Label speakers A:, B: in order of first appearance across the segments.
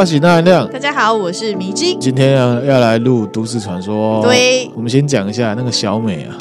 A: 大家好，我是迷之。
B: 今天要要来录都市传说。
A: 对，
B: 我们先讲一下那个小美啊。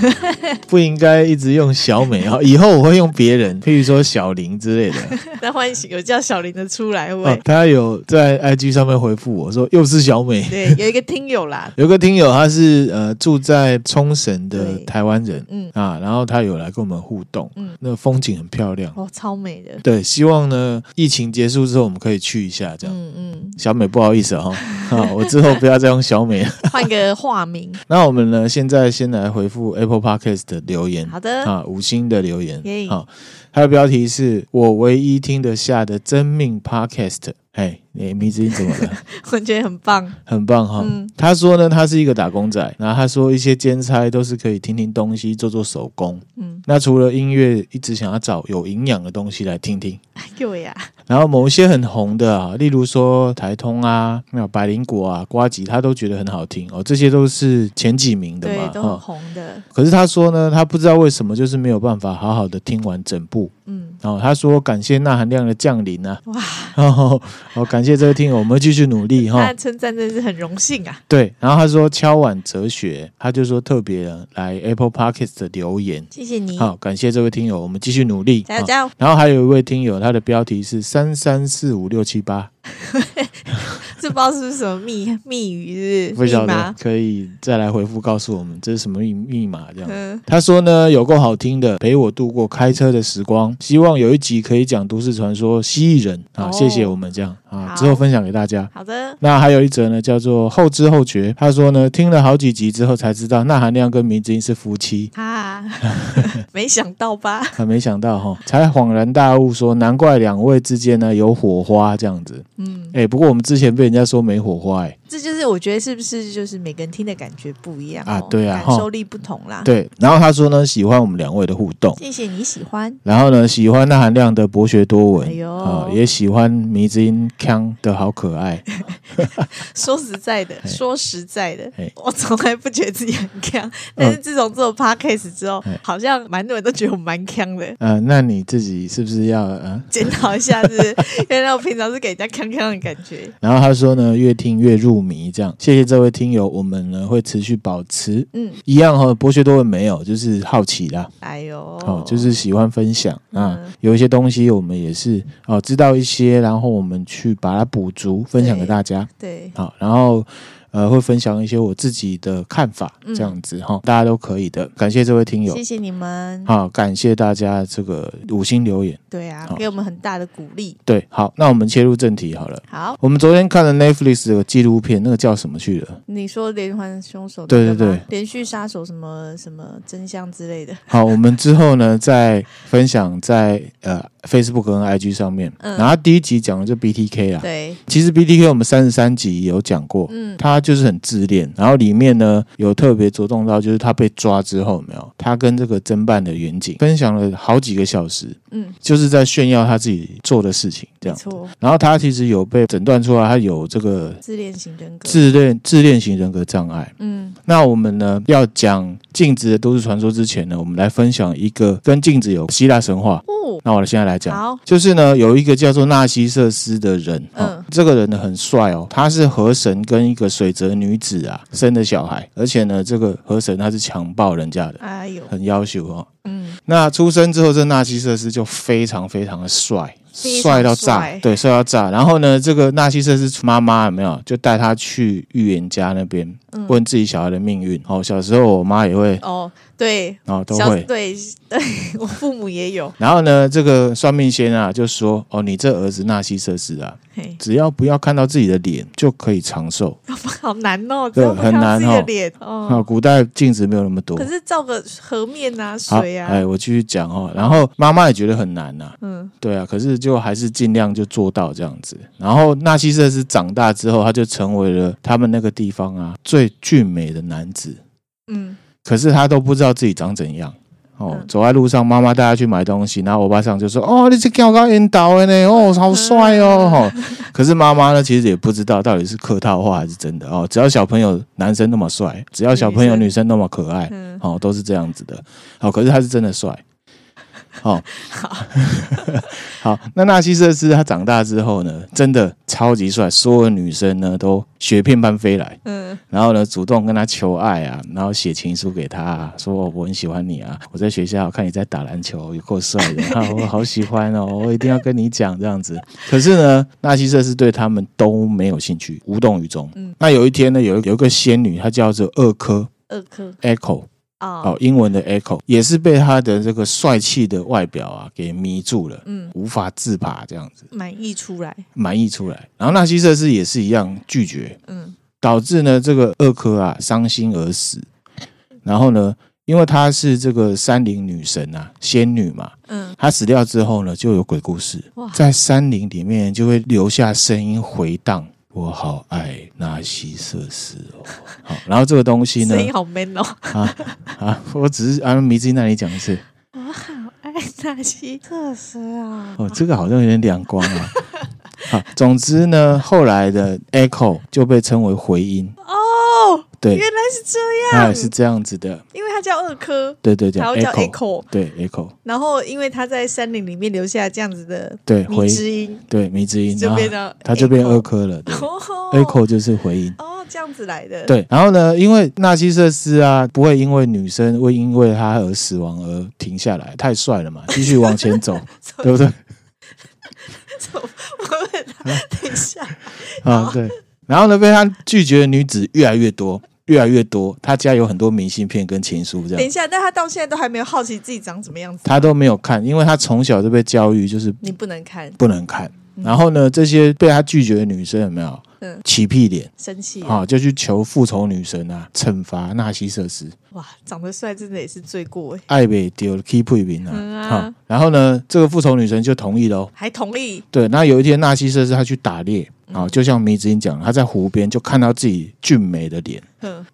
B: 不应该一直用小美啊！以后我会用别人，譬如说小林之类的。
A: 那欢迎有叫小林的出来，喂、
B: 哦。他有在 IG 上面回复我说，又是小美。
A: 对，有一个听友啦，
B: 有个听友他是呃住在冲绳的台湾人，嗯啊，然后他有来跟我们互动，嗯，那风景很漂亮
A: 哦，超美的。
B: 对，希望呢疫情结束之后我们可以去一下，这样。嗯嗯。小美，不好意思哈、哦，啊，我之后不要再用小美了，
A: 换个化名。
B: 那我们呢，现在先来回复 Apple Podcast 的留言。
A: 好的
B: 啊，五星的留言。好，它的标题是我唯一听得下的真命 Podcast。哎，你迷之音怎么了？
A: 我觉得很棒，
B: 很棒哈。嗯、他说呢，他是一个打工仔，然后他说一些兼差都是可以听听东西，做做手工。嗯，那除了音乐，一直想要找有营养的东西来听听。
A: 哎呦呀！
B: 然后某一些很红的啊，例如说台通啊，没有百灵果啊，瓜吉，他都觉得很好听哦。这些都是前几名的嘛，
A: 对，都很红的、哦。
B: 可是他说呢，他不知道为什么，就是没有办法好好的听完整部。嗯，然后他说感谢钠含量的降临啊，哇，然后好感谢这位听友，我们继续努力 哈。
A: 他称赞真是很荣幸啊。
B: 对，然后他说敲碗哲学，他就说特别来 Apple Podcast 的留言，
A: 谢谢你，
B: 好感谢这位听友，我们继续努力，
A: 加油加油。
B: 然后还有一位听友，他的标题是三三四五六七八。
A: 这不知道是不是什么密密语是，是？
B: 不晓得，可以再来回复告诉我们这是什么密密码这样。嗯、他说呢，有够好听的，陪我度过开车的时光。希望有一集可以讲都市传说蜥蜴人啊，谢谢我们这样啊，之后分享给大家。
A: 好的。
B: 那还有一则呢，叫做后知后觉。他说呢，听了好几集之后才知道，那含量跟迷之音是夫妻
A: 啊，没想到吧？
B: 啊，没想到哈，才恍然大悟说，难怪两位之间呢有火花这样子。嗯，哎、欸，不过我们之前被人家说没火花、欸，哎，
A: 这就是我觉得是不是就是每个人听的感觉不一样、哦、
B: 啊？对啊，
A: 感受力不同啦。
B: 对，然后他说呢，喜欢我们两位的互动，
A: 谢谢你喜欢。
B: 然后呢，喜欢那含量的博学多闻，哎呦，
A: 啊，
B: 也喜欢迷之音腔的好可爱。
A: 说实在的，说实在的，我从来不觉得自己很腔，但是自从做 podcast 之后，好像蛮多人都觉得我蛮腔的。
B: 呃，那你自己是不是要呃
A: 检讨一下？是？原来我平常是给人家腔腔的感觉。
B: 然后他说呢，越听越入迷，这样。谢谢这位听友，我们呢会持续保持，嗯，一样哈，博学多闻没有，就是好奇啦。
A: 哎呦，
B: 哦，就是喜欢分享啊，有一些东西我们也是哦知道一些，然后我们去把它补足，分享给大家。
A: 对，
B: 好，然后。呃，会分享一些我自己的看法，这样子哈，嗯、大家都可以的。感谢这位听友，
A: 谢谢你们。
B: 好，感谢大家这个五星留言，
A: 对啊，给我们很大的鼓励。
B: 对，好，那我们切入正题好了。
A: 好，
B: 我们昨天看了 Netflix 的纪录片，那个叫什么去了？
A: 你说连环凶手？
B: 对对对，
A: 连续杀手什么什么真相之类的。
B: 好，我们之后呢再分享在呃 Facebook 跟 IG 上面。嗯，然后第一集讲的就 BTK 啊，
A: 对，
B: 其实 BTK 我们三十三集有讲过，嗯，他。就是很自恋，然后里面呢有特别着重到，就是他被抓之后，有没有？他跟这个侦办的员警分享了好几个小时，嗯，就是在炫耀他自己做的事情，这样。然后他其实有被诊断出来，他有这个
A: 自恋型人格，
B: 自恋自恋型人格障碍。嗯，那我们呢要讲镜子的都市传说之前呢，我们来分享一个跟镜子有希腊神话。哦，那我现在来讲，就是呢有一个叫做纳西瑟斯的人，嗯、哦，这个人呢很帅哦，他是河神跟一个水。泽女子啊，生的小孩，而且呢，这个河神他是强暴人家的，哎呦，很要求哦。嗯，那出生之后，这纳西瑟斯就非常非常的帅，帅到炸，对，帅到炸。然后呢，这个纳西瑟斯妈妈有没有就带他去预言家那边？问自己小孩的命运哦，小时候我妈也会
A: 哦，
C: 对，
B: 哦，都会。
C: 对，对我父母也有。
B: 然后呢，这个算命先啊，就说：“哦，你这儿子纳西瑟斯啊，只要不要看到自己的脸，就可以长寿。”
C: 好难哦，
B: 对，很难哦。
C: 哦，
B: 古代镜子没有那么多，
C: 可是照个河面啊，水啊。
B: 哎，我继续讲哦。然后妈妈也觉得很难呐。嗯，对啊，可是就还是尽量就做到这样子。然后纳西瑟斯长大之后，他就成为了他们那个地方啊最俊美的男子。嗯，可是他都不知道自己长怎样哦。走在路上，妈妈带他去买东西，然后欧巴桑就说：“哦，你这高高引导的呢，哦，好帅哦。”哈，可是妈妈呢，其实也不知道到底是客套话还是真的哦。只要小朋友男生那么帅，只要小朋友女生那么可爱，哦，都是这样子的。哦，可是他是真的帅。哦，好，好，那纳西瑟斯他长大之后呢，真的超级帅，所有女生呢都雪片般飞来，嗯，然后呢主动跟他求爱啊，然后写情书给他，啊，说我很喜欢你啊，我在学校看你在打篮球，有够帅的，啊，我好喜欢哦，我一定要跟你讲这样子。可是呢，纳西瑟斯对他们都没有兴趣，无动于衷。嗯，那有一天呢，有有一个仙女，她叫做厄科，
C: 厄科
B: ，Echo。哦，英文的 Echo 也是被他的这个帅气的外表啊给迷住了，嗯，无法自拔这样子，
C: 满意出来，
B: 满意出来。然后纳西瑟斯也是一样拒绝，嗯，导致呢这个厄科啊伤心而死。然后呢，因为她是这个山林女神啊，仙女嘛，嗯，她死掉之后呢，就有鬼故事，哇。在山林里面就会留下声音回荡。我好爱纳西瑟斯哦，好，然后这个东西呢，
C: 声音好 man 哦，
B: 啊啊，我只是按迷之音那里讲的是，
C: 我好爱纳西瑟斯啊，
B: 哦，这个好像有点两光啊，好，总之呢，后来的 Echo 就被称为回音。
C: 哦。对，原来是这样，
B: 哎，是这样子的，
C: 因为它叫二科，
B: 对对对，
C: 然后叫 Echo，
B: 对 Echo，
C: 然后因为他在山林里面留下这样子的
B: 对
C: 迷之音，
B: 对迷之音，
C: 就变成
B: 他就变二科了，Echo 就是回音，
C: 哦，这样子来的，
B: 对，然后呢，因为纳西瑟斯啊，不会因为女生会因为他而死亡而停下来，太帅了嘛，继续往前走，对不对？
C: 走，我问他，等一下，
B: 啊，对，然后呢，被他拒绝的女子越来越多。越来越多，他家有很多明信片跟情书，这样。
C: 等一下，但他到现在都还没有好奇自己长什么样子。
B: 他都没有看，因为他从小就被教育，就是
C: 你不能看，
B: 不能看。然后呢，这些被他拒绝的女生有没有？嗯，起屁脸，
C: 生气
B: 啊，就去求复仇女神啊，惩罚纳西瑟斯。
C: 哇，长得帅真的也是罪过哎。
B: 爱被丢了，keep 不平啊。好，然后呢，这个复仇女神就同意了，
C: 还同意。
B: 对，那有一天纳西瑟斯他去打猎。啊，就像迷子音讲，他在湖边就看到自己俊美的脸，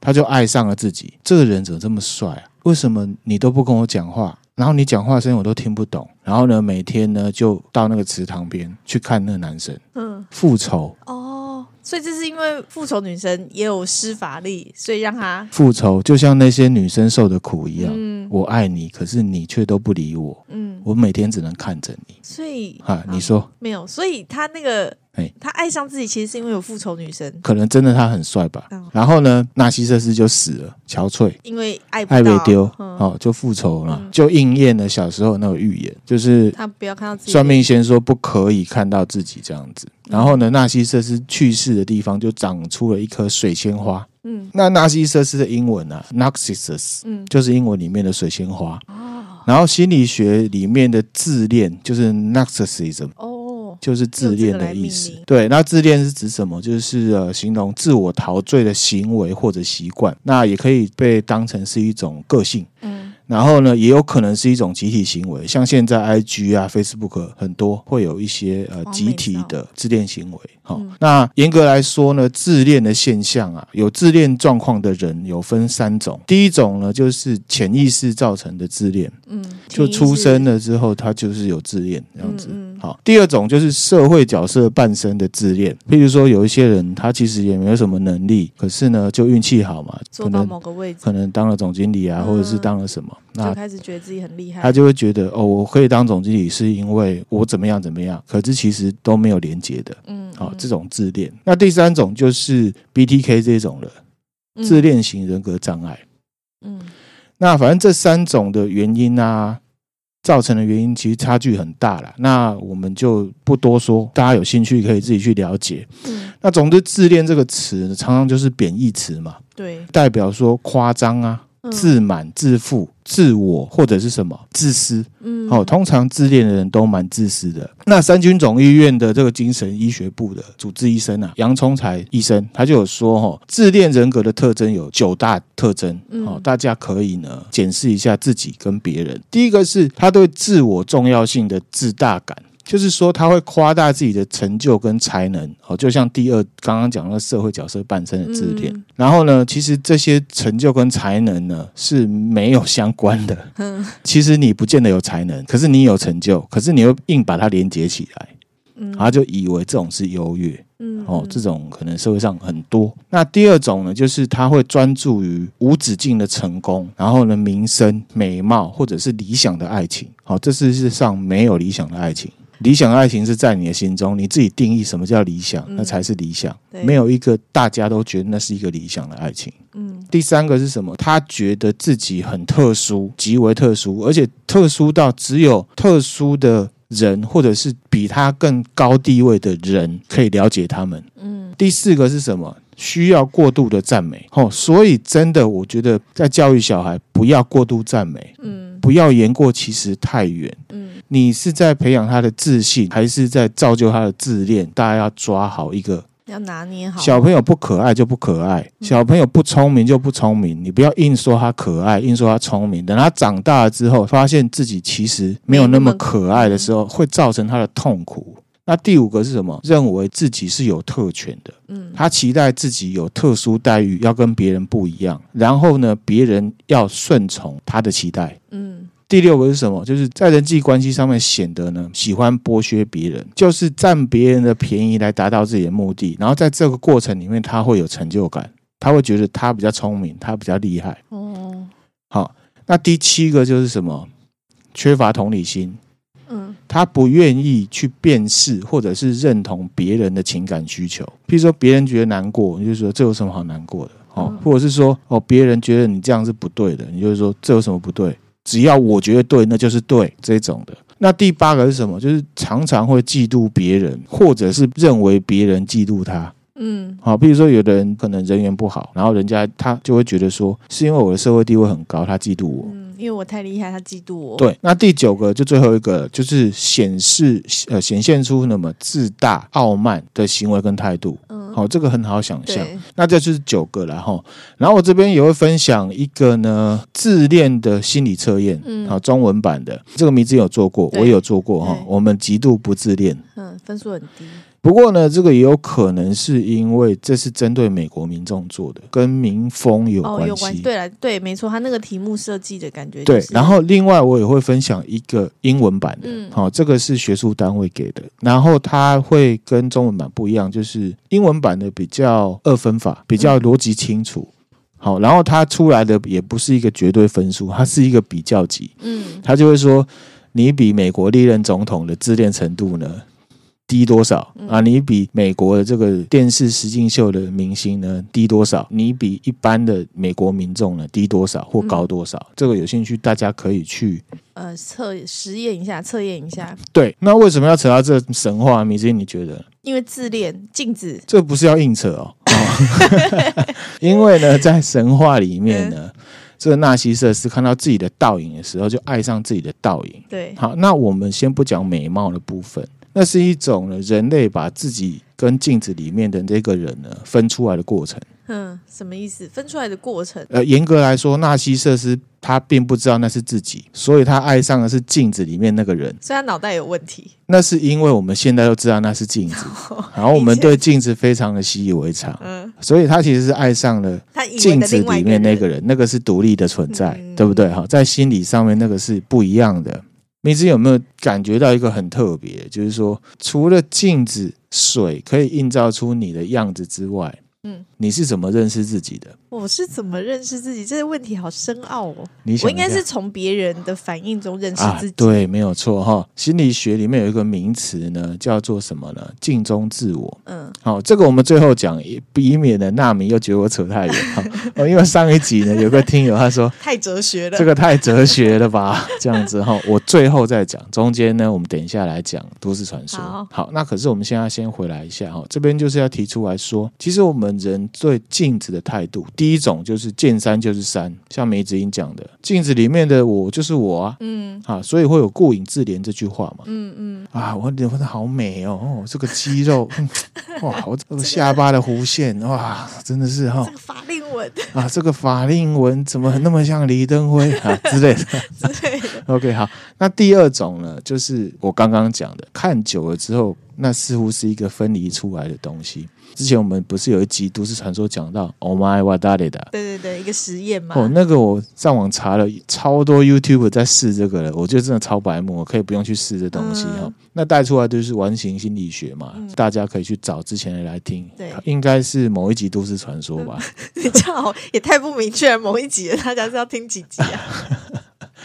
B: 他就爱上了自己。这个人怎么这么帅啊？为什么你都不跟我讲话？然后你讲话声音我都听不懂。然后呢，每天呢就到那个池塘边去看那个男生，嗯，复仇。
C: 哦，所以这是因为复仇女生也有施法力，所以让他
B: 复仇，就像那些女生受的苦一样。嗯，我爱你，可是你却都不理我。嗯，我每天只能看着你。
C: 所以
B: 啊，你说
C: 没有？所以他那个。他爱上自己，其实是因为有复仇女神。
B: 可能真的他很帅吧。然后呢，纳西瑟斯就死了，憔悴，
C: 因为爱爱被
B: 丢，哦，就复仇了，就应验了小时候那个预言，就是
C: 他不要看到自己。
B: 算命先说不可以看到自己这样子。然后呢，纳西瑟斯去世的地方就长出了一棵水仙花。嗯，那纳西瑟斯的英文啊，Narcissus，嗯，就是英文里面的水仙花。哦，然后心理学里面的自恋就是 Narcissism。哦。就是自恋的意思，对。那自恋是指什么？就是呃，形容自我陶醉的行为或者习惯。那也可以被当成是一种个性。嗯。然后呢，也有可能是一种集体行为，像现在 IG 啊、Facebook 很多会有一些呃集体的自恋行为。好，嗯、那严格来说呢，自恋的现象啊，有自恋状况的人有分三种。第一种呢，就是潜意识造成的自恋，嗯，就出生了之后他就是有自恋这样子。嗯嗯、好，第二种就是社会角色伴生的自恋，譬如说有一些人他其实也没有什么能力，可是呢就运气好嘛，
C: 做到某个位置，
B: 可能当了总经理啊，或者是当了什么。
C: 那就开始觉得自己很厉害，
B: 他就会觉得哦，我可以当总经理是因为我怎么样怎么样，可是其实都没有连接的，嗯，好、哦，这种自恋。那第三种就是 BTK 这种了自恋型人格障碍，嗯，那反正这三种的原因啊，造成的原因其实差距很大了。那我们就不多说，大家有兴趣可以自己去了解。嗯，那总之自恋这个词常常就是贬义词嘛，
C: 对，
B: 代表说夸张啊。自满、自负、自我，或者是什么自私。嗯，哦，通常自恋的人都蛮自私的。那三军总医院的这个精神医学部的主治医生啊，杨聪才医生，他就有说，哦，自恋人格的特征有九大特征。哦，大家可以呢检视一下自己跟别人。第一个是他对自我重要性的自大感。就是说，他会夸大自己的成就跟才能，哦，就像第二刚刚讲的社会角色扮身的自恋。然后呢，其实这些成就跟才能呢是没有相关的。其实你不见得有才能，可是你有成就，可是你又硬把它连接起来，然后就以为这种是优越。哦，这种可能社会上很多。那第二种呢，就是他会专注于无止境的成功，然后呢，名声、美貌或者是理想的爱情。好，这世界上没有理想的爱情。理想的爱情是在你的心中，你自己定义什么叫理想，那才是理想。没有一个大家都觉得那是一个理想的爱情。嗯，第三个是什么？他觉得自己很特殊，极为特殊，而且特殊到只有特殊的人，或者是比他更高地位的人可以了解他们。嗯，第四个是什么？需要过度的赞美。哦，所以真的，我觉得在教育小孩，不要过度赞美。嗯，不要言过其实太远。嗯。你是在培养他的自信，还是在造就他的自恋？大家要抓好一个，
C: 要拿捏好。
B: 小朋友不可爱就不可爱，小朋友不聪明就不聪明。你不要硬说他可爱，硬说他聪明。等他长大了之后，发现自己其实没有那么可爱的时候，会造成他的痛苦。那第五个是什么？认为自己是有特权的，嗯，他期待自己有特殊待遇，要跟别人不一样。然后呢，别人要顺从他的期待，嗯。第六个是什么？就是在人际关系上面显得呢，喜欢剥削别人，就是占别人的便宜来达到自己的目的。然后在这个过程里面，他会有成就感，他会觉得他比较聪明，他比较厉害。哦，好，那第七个就是什么？缺乏同理心。嗯，他不愿意去辨识或者是认同别人的情感需求。譬如说，别人觉得难过，你就说这有什么好难过的？哦，或者是说，哦，别人觉得你这样是不对的，你就说这有什么不对？只要我觉得对，那就是对这种的。那第八个是什么？就是常常会嫉妒别人，或者是认为别人嫉妒他。嗯，好，比如说有的人可能人缘不好，然后人家他就会觉得说，是因为我的社会地位很高，他嫉妒我。
C: 嗯，因为我太厉害，他嫉妒我。
B: 对，那第九个就最后一个，就是显示呃显现出那么自大傲慢的行为跟态度。嗯，好，这个很好想象。那这就是九个了哈。然后我这边也会分享一个呢自恋的心理测验，嗯，好，中文版的这个名字有做过，我也有做过哈。我们极度不自恋，
C: 嗯，分数很低。
B: 不过呢，这个也有可能是因为这是针对美国民众做的，跟民风有关系。哦，有关。
C: 对了，对，没错，他那个题目设计的感觉、
B: 就是。对，然后另外我也会分享一个英文版的，好、嗯，这个是学术单位给的，然后它会跟中文版不一样，就是英文版的比较二分法，比较逻辑清楚。好、嗯，然后它出来的也不是一个绝对分数，它是一个比较级。嗯，他就会说，你比美国历任总统的自恋程度呢？低多少啊？你比美国的这个电视实境秀的明星呢低多少？你比一般的美国民众呢低多少或高多少？嗯、这个有兴趣大家可以去
C: 呃测实验一下，测验一下。
B: 对，那为什么要扯到这神话？米芝，你觉得？
C: 因为自恋镜子，
B: 这不是要硬扯哦。哦 因为呢，在神话里面呢，嗯、这个纳西瑟斯看到自己的倒影的时候，就爱上自己的倒影。
C: 对，
B: 好，那我们先不讲美貌的部分。那是一种呢，人类把自己跟镜子里面的那个人呢分出来的过程。
C: 嗯，什么意思？分出来的过程？
B: 呃，严格来说，纳西瑟斯他并不知道那是自己，所以他爱上的是镜子里面那个人。
C: 所以他脑袋有问题。
B: 那是因为我们现在都知道那是镜子，然后我们对镜子非常的习以为常。嗯，所以他其实是爱上了镜子里面那个人，那个是独立的存在，嗯、对不对？哈，在心理上面那个是不一样的。米芝有没有感觉到一个很特别？就是说，除了镜子、水可以映照出你的样子之外，嗯，你是怎么认识自己的？
C: 我是怎么认识自己？这个问题好深奥哦。你我应该是从别人的反应中认识自己。啊、对，
B: 没有错哈。心理学里面有一个名词呢，叫做什么呢？镜中自我。嗯，好，这个我们最后讲，以免呢纳米又觉得我扯太远哈。哦，因为上一集呢有个听友他说
C: 太哲学了，
B: 这个太哲学了吧？这样子哈，我最后再讲。中间呢，我们等一下来讲都市传说。好，好，那可是我们现在先回来一下哈，这边就是要提出来说，其实我们。们人对镜子的态度。第一种就是见山就是山，像梅子英讲的，镜子里面的我就是我啊，嗯，啊，所以会有顾影自怜这句话嘛，嗯嗯，啊，我脸的好美哦，哦，这个肌肉，嗯、哇，我这个下巴的弧线，哇，真的是哈，
C: 这个法令纹
B: 啊，这个法令纹怎么那么像李登辉 啊之类的之类的。OK，好，那第二种呢，就是我刚刚讲的，看久了之后。那似乎是一个分离出来的东西。之前我们不是有一集都市传说讲到 “Oh my what is”？
C: 对对对，一个实验嘛。
B: 哦，那个我上网查了超多 YouTube 在试这个了，我觉得真的超白目，我可以不用去试这东西哈。嗯、那带出来就是完形心理学嘛，嗯、大家可以去找之前的来听。对，应该是某一集都市传说吧？
C: 你这样也太不明确了，某一集大家是要听几集啊？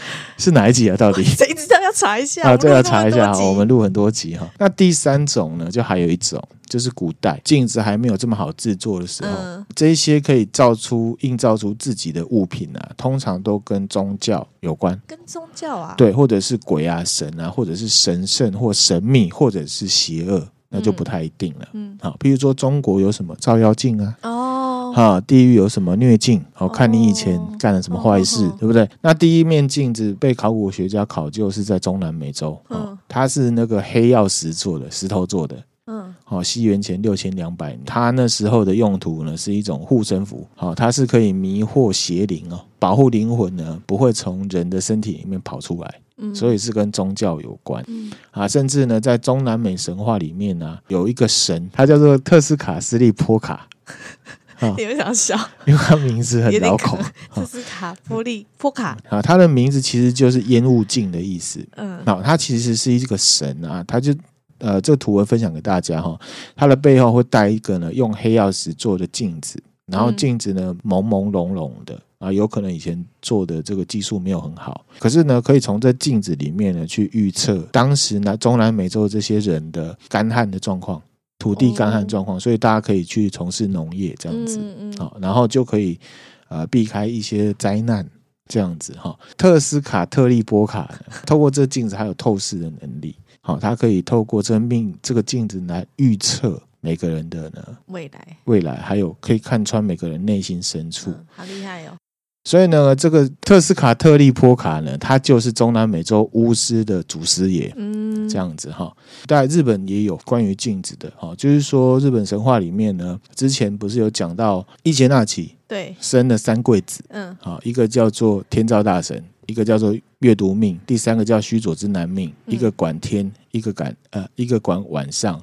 B: 是哪一集啊？到底
C: 谁知道？要查一下
B: 啊！这要查一下。我们录很多集哈。那第三种呢？就还有一种，就是古代镜子还没有这么好制作的时候，嗯、这些可以造出、映照出自己的物品啊，通常都跟宗教有关。
C: 跟宗教啊？
B: 对，或者是鬼啊、神啊，或者是神圣或神秘，或者是邪恶，那就不太一定了。嗯，好，譬如说中国有什么照妖镜啊？哦。哈，地狱有什么虐境？好、哦、看你以前干了什么坏事，哦、对不对？那第一面镜子被考古学家考究是在中南美洲，嗯，它是那个黑曜石做的，石头做的，嗯，好，西元前六千两百年，它那时候的用途呢是一种护身符，好，它是可以迷惑邪灵哦，保护灵魂呢不会从人的身体里面跑出来，嗯，所以是跟宗教有关，嗯，啊，甚至呢在中南美神话里面呢有一个神，它叫做特斯卡斯利波卡。
C: 你们想笑，
B: 因为他名字很绕口，
C: 这是卡波利波卡。
B: 啊，他的名字其实就是烟雾镜的意思。嗯，好，他其实是一个神啊，他就呃，这个图文分享给大家哈，他的背后会带一个呢用黑曜石做的镜子，然后镜子呢朦朦胧胧的啊，有可能以前做的这个技术没有很好，可是呢可以从这镜子里面呢去预测当时南中南美洲这些人的干旱的状况。土地干旱状况，所以大家可以去从事农业这样子，好，然后就可以呃避开一些灾难这样子哈。特斯卡特利波卡透过这镜子还有透视的能力，好，它可以透过这命这个镜子来预测每个人的呢
C: 未来，
B: 未来还有可以看穿每个人内心深处，
C: 好厉害哦。
B: 所以呢，这个特斯卡特利波卡呢，他就是中南美洲巫师的祖师爷，嗯，这样子哈。在日本也有关于镜子的哈，就是说日本神话里面呢，之前不是有讲到伊邪那岐对。生了三贵子，嗯，啊，一个叫做天照大神，一个叫做月读命，第三个叫须佐之男命，一个管天，一个管呃，一个管晚上，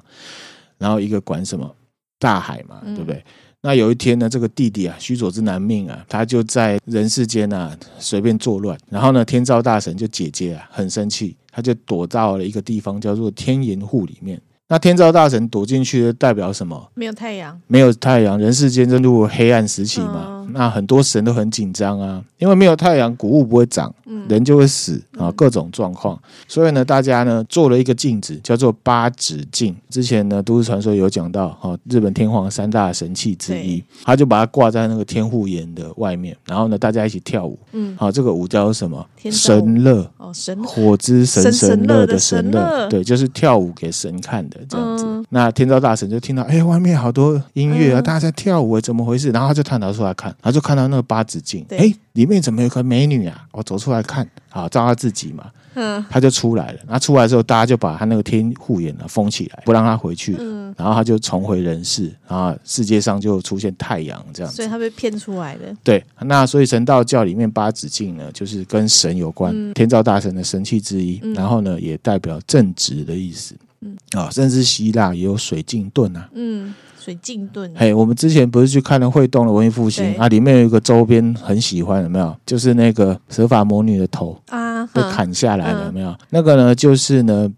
B: 然后一个管什么大海嘛，对不对？那有一天呢，这个弟弟啊，须佐之男命啊，他就在人世间啊随便作乱，然后呢，天照大神就姐姐啊很生气，他就躲到了一个地方叫做天岩户里面。那天照大神躲进去，代表什么？
C: 没有太阳，
B: 没有太阳，人世间进入黑暗时期嘛。嗯、那很多神都很紧张啊，因为没有太阳，谷物不会长，嗯、人就会死啊，各种状况。所以呢，大家呢做了一个镜子，叫做八指镜。之前呢，都市传说有讲到，哈，日本天皇三大神器之一，他就把它挂在那个天护岩的外面，然后呢，大家一起跳舞。嗯，好，这个舞叫什么？神乐。哦，神。火之神神乐的神乐，对，就是跳舞给神看的。这样子，嗯、那天照大神就听到，哎、欸，外面好多音乐啊，嗯、大家在跳舞，怎么回事？然后他就探头出来看，然后就看到那个八子镜，哎里面怎么有个美女啊？我走出来看，好，照他自己嘛，嗯，他就出来了。那出来之后，大家就把他那个天护眼呢封起来，不让他回去。嗯，然后他就重回人世，然后世界上就出现太阳这样子。
C: 所以他被骗出来的。
B: 对，那所以神道教里面八子镜呢，就是跟神有关，嗯、天照大神的神器之一，嗯、然后呢，也代表正直的意思。嗯啊，甚至希腊也有水镜盾啊。嗯，
C: 水镜盾。
B: 嘿，我们之前不是去看了会动的文艺复兴对啊？里面有一个周边很喜欢，有没有？就是那个蛇发魔女的头啊，被砍下来了，有没有？嗯、那个呢，就是呢，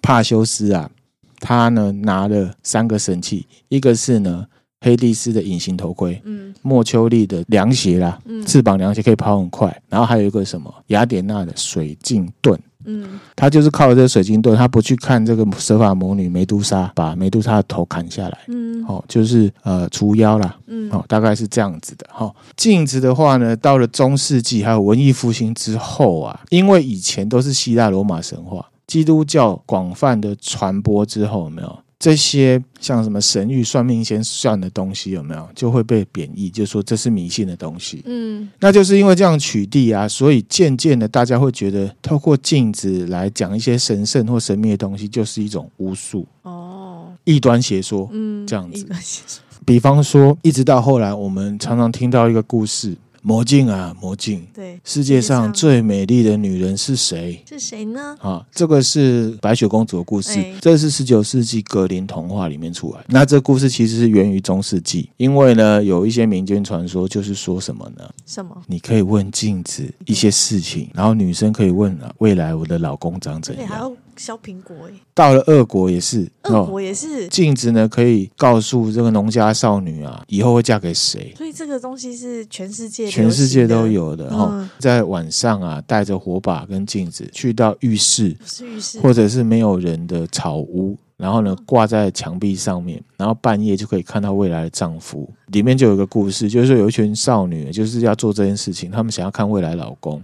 B: 帕修斯啊，他呢拿了三个神器，一个是呢黑帝斯的隐形头盔，嗯，墨丘利的凉鞋啦，嗯，翅膀凉鞋可以跑很快，然后还有一个什么雅典娜的水镜盾。嗯，他就是靠这个水晶盾，他不去看这个蛇法魔女梅杜莎，把梅杜莎的头砍下来。嗯，好、哦，就是呃除妖啦。嗯，好、哦，大概是这样子的。哈、哦，镜子的话呢，到了中世纪还有文艺复兴之后啊，因为以前都是希腊罗马神话，基督教广泛的传播之后，有没有这些像什么神諭、算命先算的东西有没有，就会被贬义，就说这是迷信的东西。嗯，那就是因为这样取缔啊，所以渐渐的大家会觉得，透过镜子来讲一些神圣或神秘的东西，就是一种巫术哦，异端邪说。嗯，这样子。比方说，一直到后来，我们常常听到一个故事。魔镜啊，魔镜！对，世界上最美丽的女人是谁？
C: 是谁呢？
B: 啊，这个是白雪公主的故事，欸、这是十九世纪格林童话里面出来。那这故事其实是源于中世纪，因为呢，有一些民间传说，就是说什么呢？
C: 什么？
B: 你可以问镜子一些事情，然后女生可以问啊未来我的老公长怎样。
C: 削苹果哎，
B: 到了俄国也是，
C: 俄国也是
B: 镜子呢，可以告诉这个农家少女啊，以后会嫁给谁。
C: 所以这个东西是全世界
B: 全世界都有的哈。嗯、在晚上啊，带着火把跟镜子去到浴室，
C: 是浴室，
B: 或者是没有人的草屋，然后呢挂在墙壁上面，然后半夜就可以看到未来的丈夫。里面就有一个故事，就是说有一群少女就是要做这件事情，她们想要看未来老公，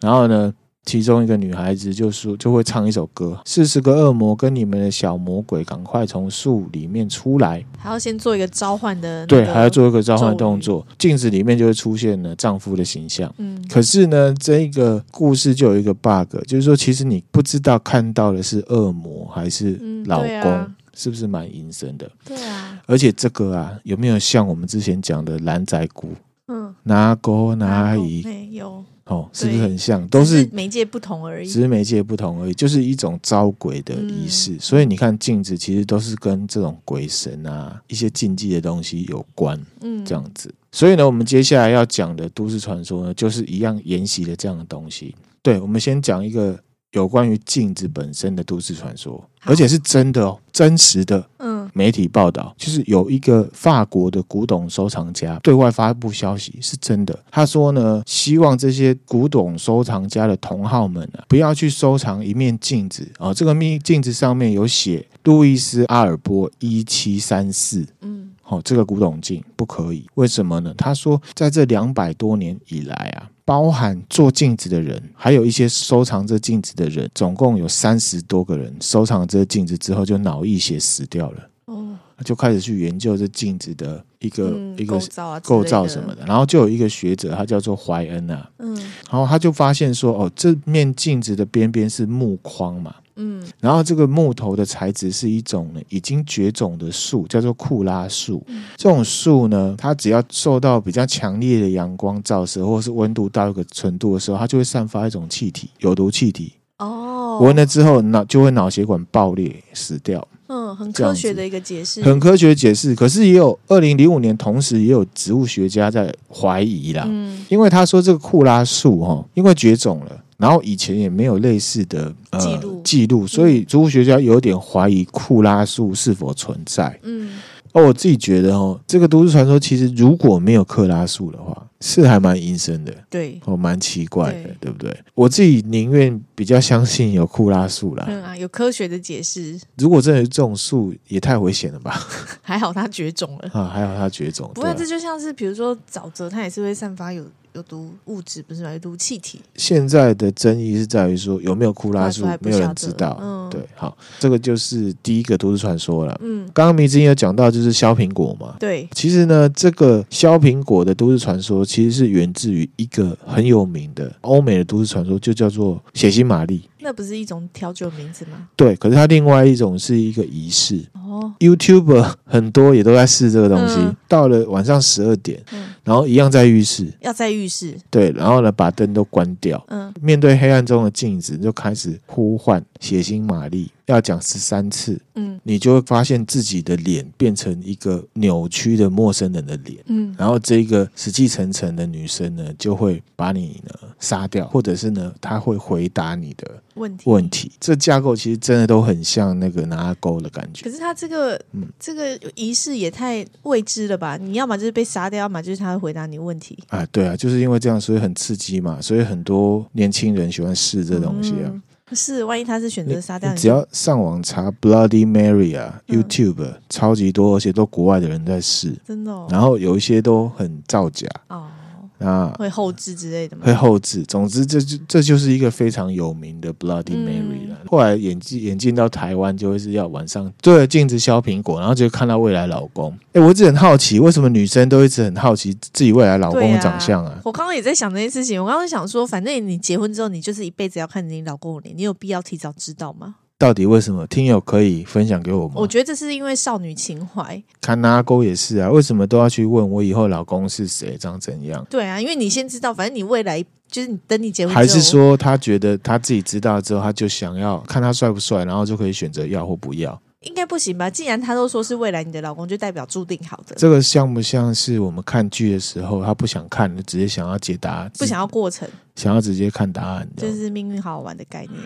B: 然后呢。其中一个女孩子就说，就会唱一首歌：四十个恶魔跟你们的小魔鬼，赶快从树里面出来！
C: 还要先做一个召唤的，
B: 对，还要做一个召唤动作。镜子里面就会出现了丈夫的形象。嗯，可是呢，这一个故事就有一个 bug，就是说，其实你不知道看到的是恶魔还是老公，嗯啊、是不是蛮阴森的？
C: 对啊。
B: 而且这个啊，有没有像我们之前讲的蓝仔骨？嗯，拿锅拿姨
C: 没有。
B: 哦，是不是很像？都是
C: 媒介不同而已，
B: 只是媒介不同而已，就是一种招鬼的仪式。嗯、所以你看镜子，其实都是跟这种鬼神啊、一些禁忌的东西有关。嗯，这样子。所以呢，我们接下来要讲的都市传说呢，就是一样沿袭的这样的东西。对，我们先讲一个有关于镜子本身的都市传说，而且是真的哦，真实的。嗯。媒体报道，就是有一个法国的古董收藏家对外发布消息，是真的。他说呢，希望这些古董收藏家的同好们啊，不要去收藏一面镜子啊、哦。这个面镜子上面有写路易斯阿尔波一七三四，嗯，好，这个古董镜不可以。为什么呢？他说，在这两百多年以来啊，包含做镜子的人，还有一些收藏这镜子的人，总共有三十多个人收藏了这镜子之后，就脑溢血死掉了。就开始去研究这镜子的一个、嗯、一个构造什么的，然后就有一个学者，他叫做怀恩啊，嗯，然后他就发现说，哦，这面镜子的边边是木框嘛，嗯，然后这个木头的材质是一种呢已经绝种的树，叫做库拉树。嗯、这种树呢，它只要受到比较强烈的阳光照射，或是温度到一个程度的时候，它就会散发一种气体，有毒气体。哦，闻了之后脑就会脑血管爆裂死掉。
C: 嗯，很科学的一个解释，
B: 很科学解释。可是也有二零零五年，同时也有植物学家在怀疑啦。嗯，因为他说这个库拉树哈，因为绝种了，然后以前也没有类似的呃记录记录，所以植物学家有点怀疑库拉树是否存在。嗯。而我自己觉得哦，这个都市传说其实如果没有克拉数的话，是还蛮阴森的。对，哦，蛮奇怪的，对，对不对？我自己宁愿比较相信有库拉数啦。
C: 嗯啊，有科学的解释。
B: 如果真的是这种树，也太危险了吧？
C: 还好它绝种了
B: 啊，还好它绝种。
C: 不过这就像是，比如说沼泽，它也是会散发有。有毒物质不是有毒气体。现在的争议是在于说有没有库拉树，没有人知道。嗯，对，好，这个就是第一个都市传说了。嗯，刚刚迷之音有讲到就是削苹果嘛。对，其实呢，这个削苹果的都市传说其实是源自于一个很有名的欧美的都市传说，就叫做血腥玛丽。那不是一种调酒名字吗？
B: 对，可是它另外一种是一个仪式。哦，YouTuber 很多也都在试这个东西。嗯、到了晚上十二点，嗯、然后一样在浴室，
C: 要在浴室。
B: 对，然后呢，把灯都关掉。嗯，面对黑暗中的镜子，就开始呼唤血腥玛丽。要讲十三次，嗯，你就会发现自己的脸变成一个扭曲的陌生人的脸，嗯，然后这个死气沉沉的女生呢，就会把你呢杀掉，或者是呢，她会回答你的问题。问题，这架构其实真的都很像那个拿钩的感觉。
C: 可是他这个，嗯，这个仪式也太未知了吧？你要么就是被杀掉，要么就是他会回答你问题。
B: 啊，对啊，就是因为这样，所以很刺激嘛，所以很多年轻人喜欢试这东西啊。嗯
C: 是，万一他是选择杀掉你，
B: 只要上网查 Bloody Mary 啊，YouTube、嗯、超级多，而且都国外的人在试，
C: 真的、哦。
B: 然后有一些都很造假。哦，那
A: 会后置之类的吗？
B: 会后置。总之，这就这就是一个非常有名的 Bloody Mary 了。嗯、后来演进演进到台湾，就会是要晚上对着镜子削苹果，然后就看到未来老公。哎，我一直很好奇，为什么女生都一直很好奇自己未来老公的长相啊？啊
A: 我刚刚也在想这件事情。我刚刚想说，反正你结婚之后，你就是一辈子要看你老公的脸，你有必要提早知道吗？
B: 到底为什么？听友可以分享给我吗？
A: 我觉得这是因为少女情怀。
B: 看阿勾也是啊，为什么都要去问我以后老公是谁，长怎样？
A: 对啊，因为你先知道，反正你未来就是你等你结婚，
B: 还是说他觉得他自己知道之后，他就想要看他帅不帅，然后就可以选择要或不要？
A: 应该不行吧？既然他都说是未来你的老公，就代表注定好的。
B: 这个像不像是我们看剧的时候，他不想看，就直接想要解答，
A: 不想要过程，
B: 想要直接看答案，
A: 这是命运好好玩的概念。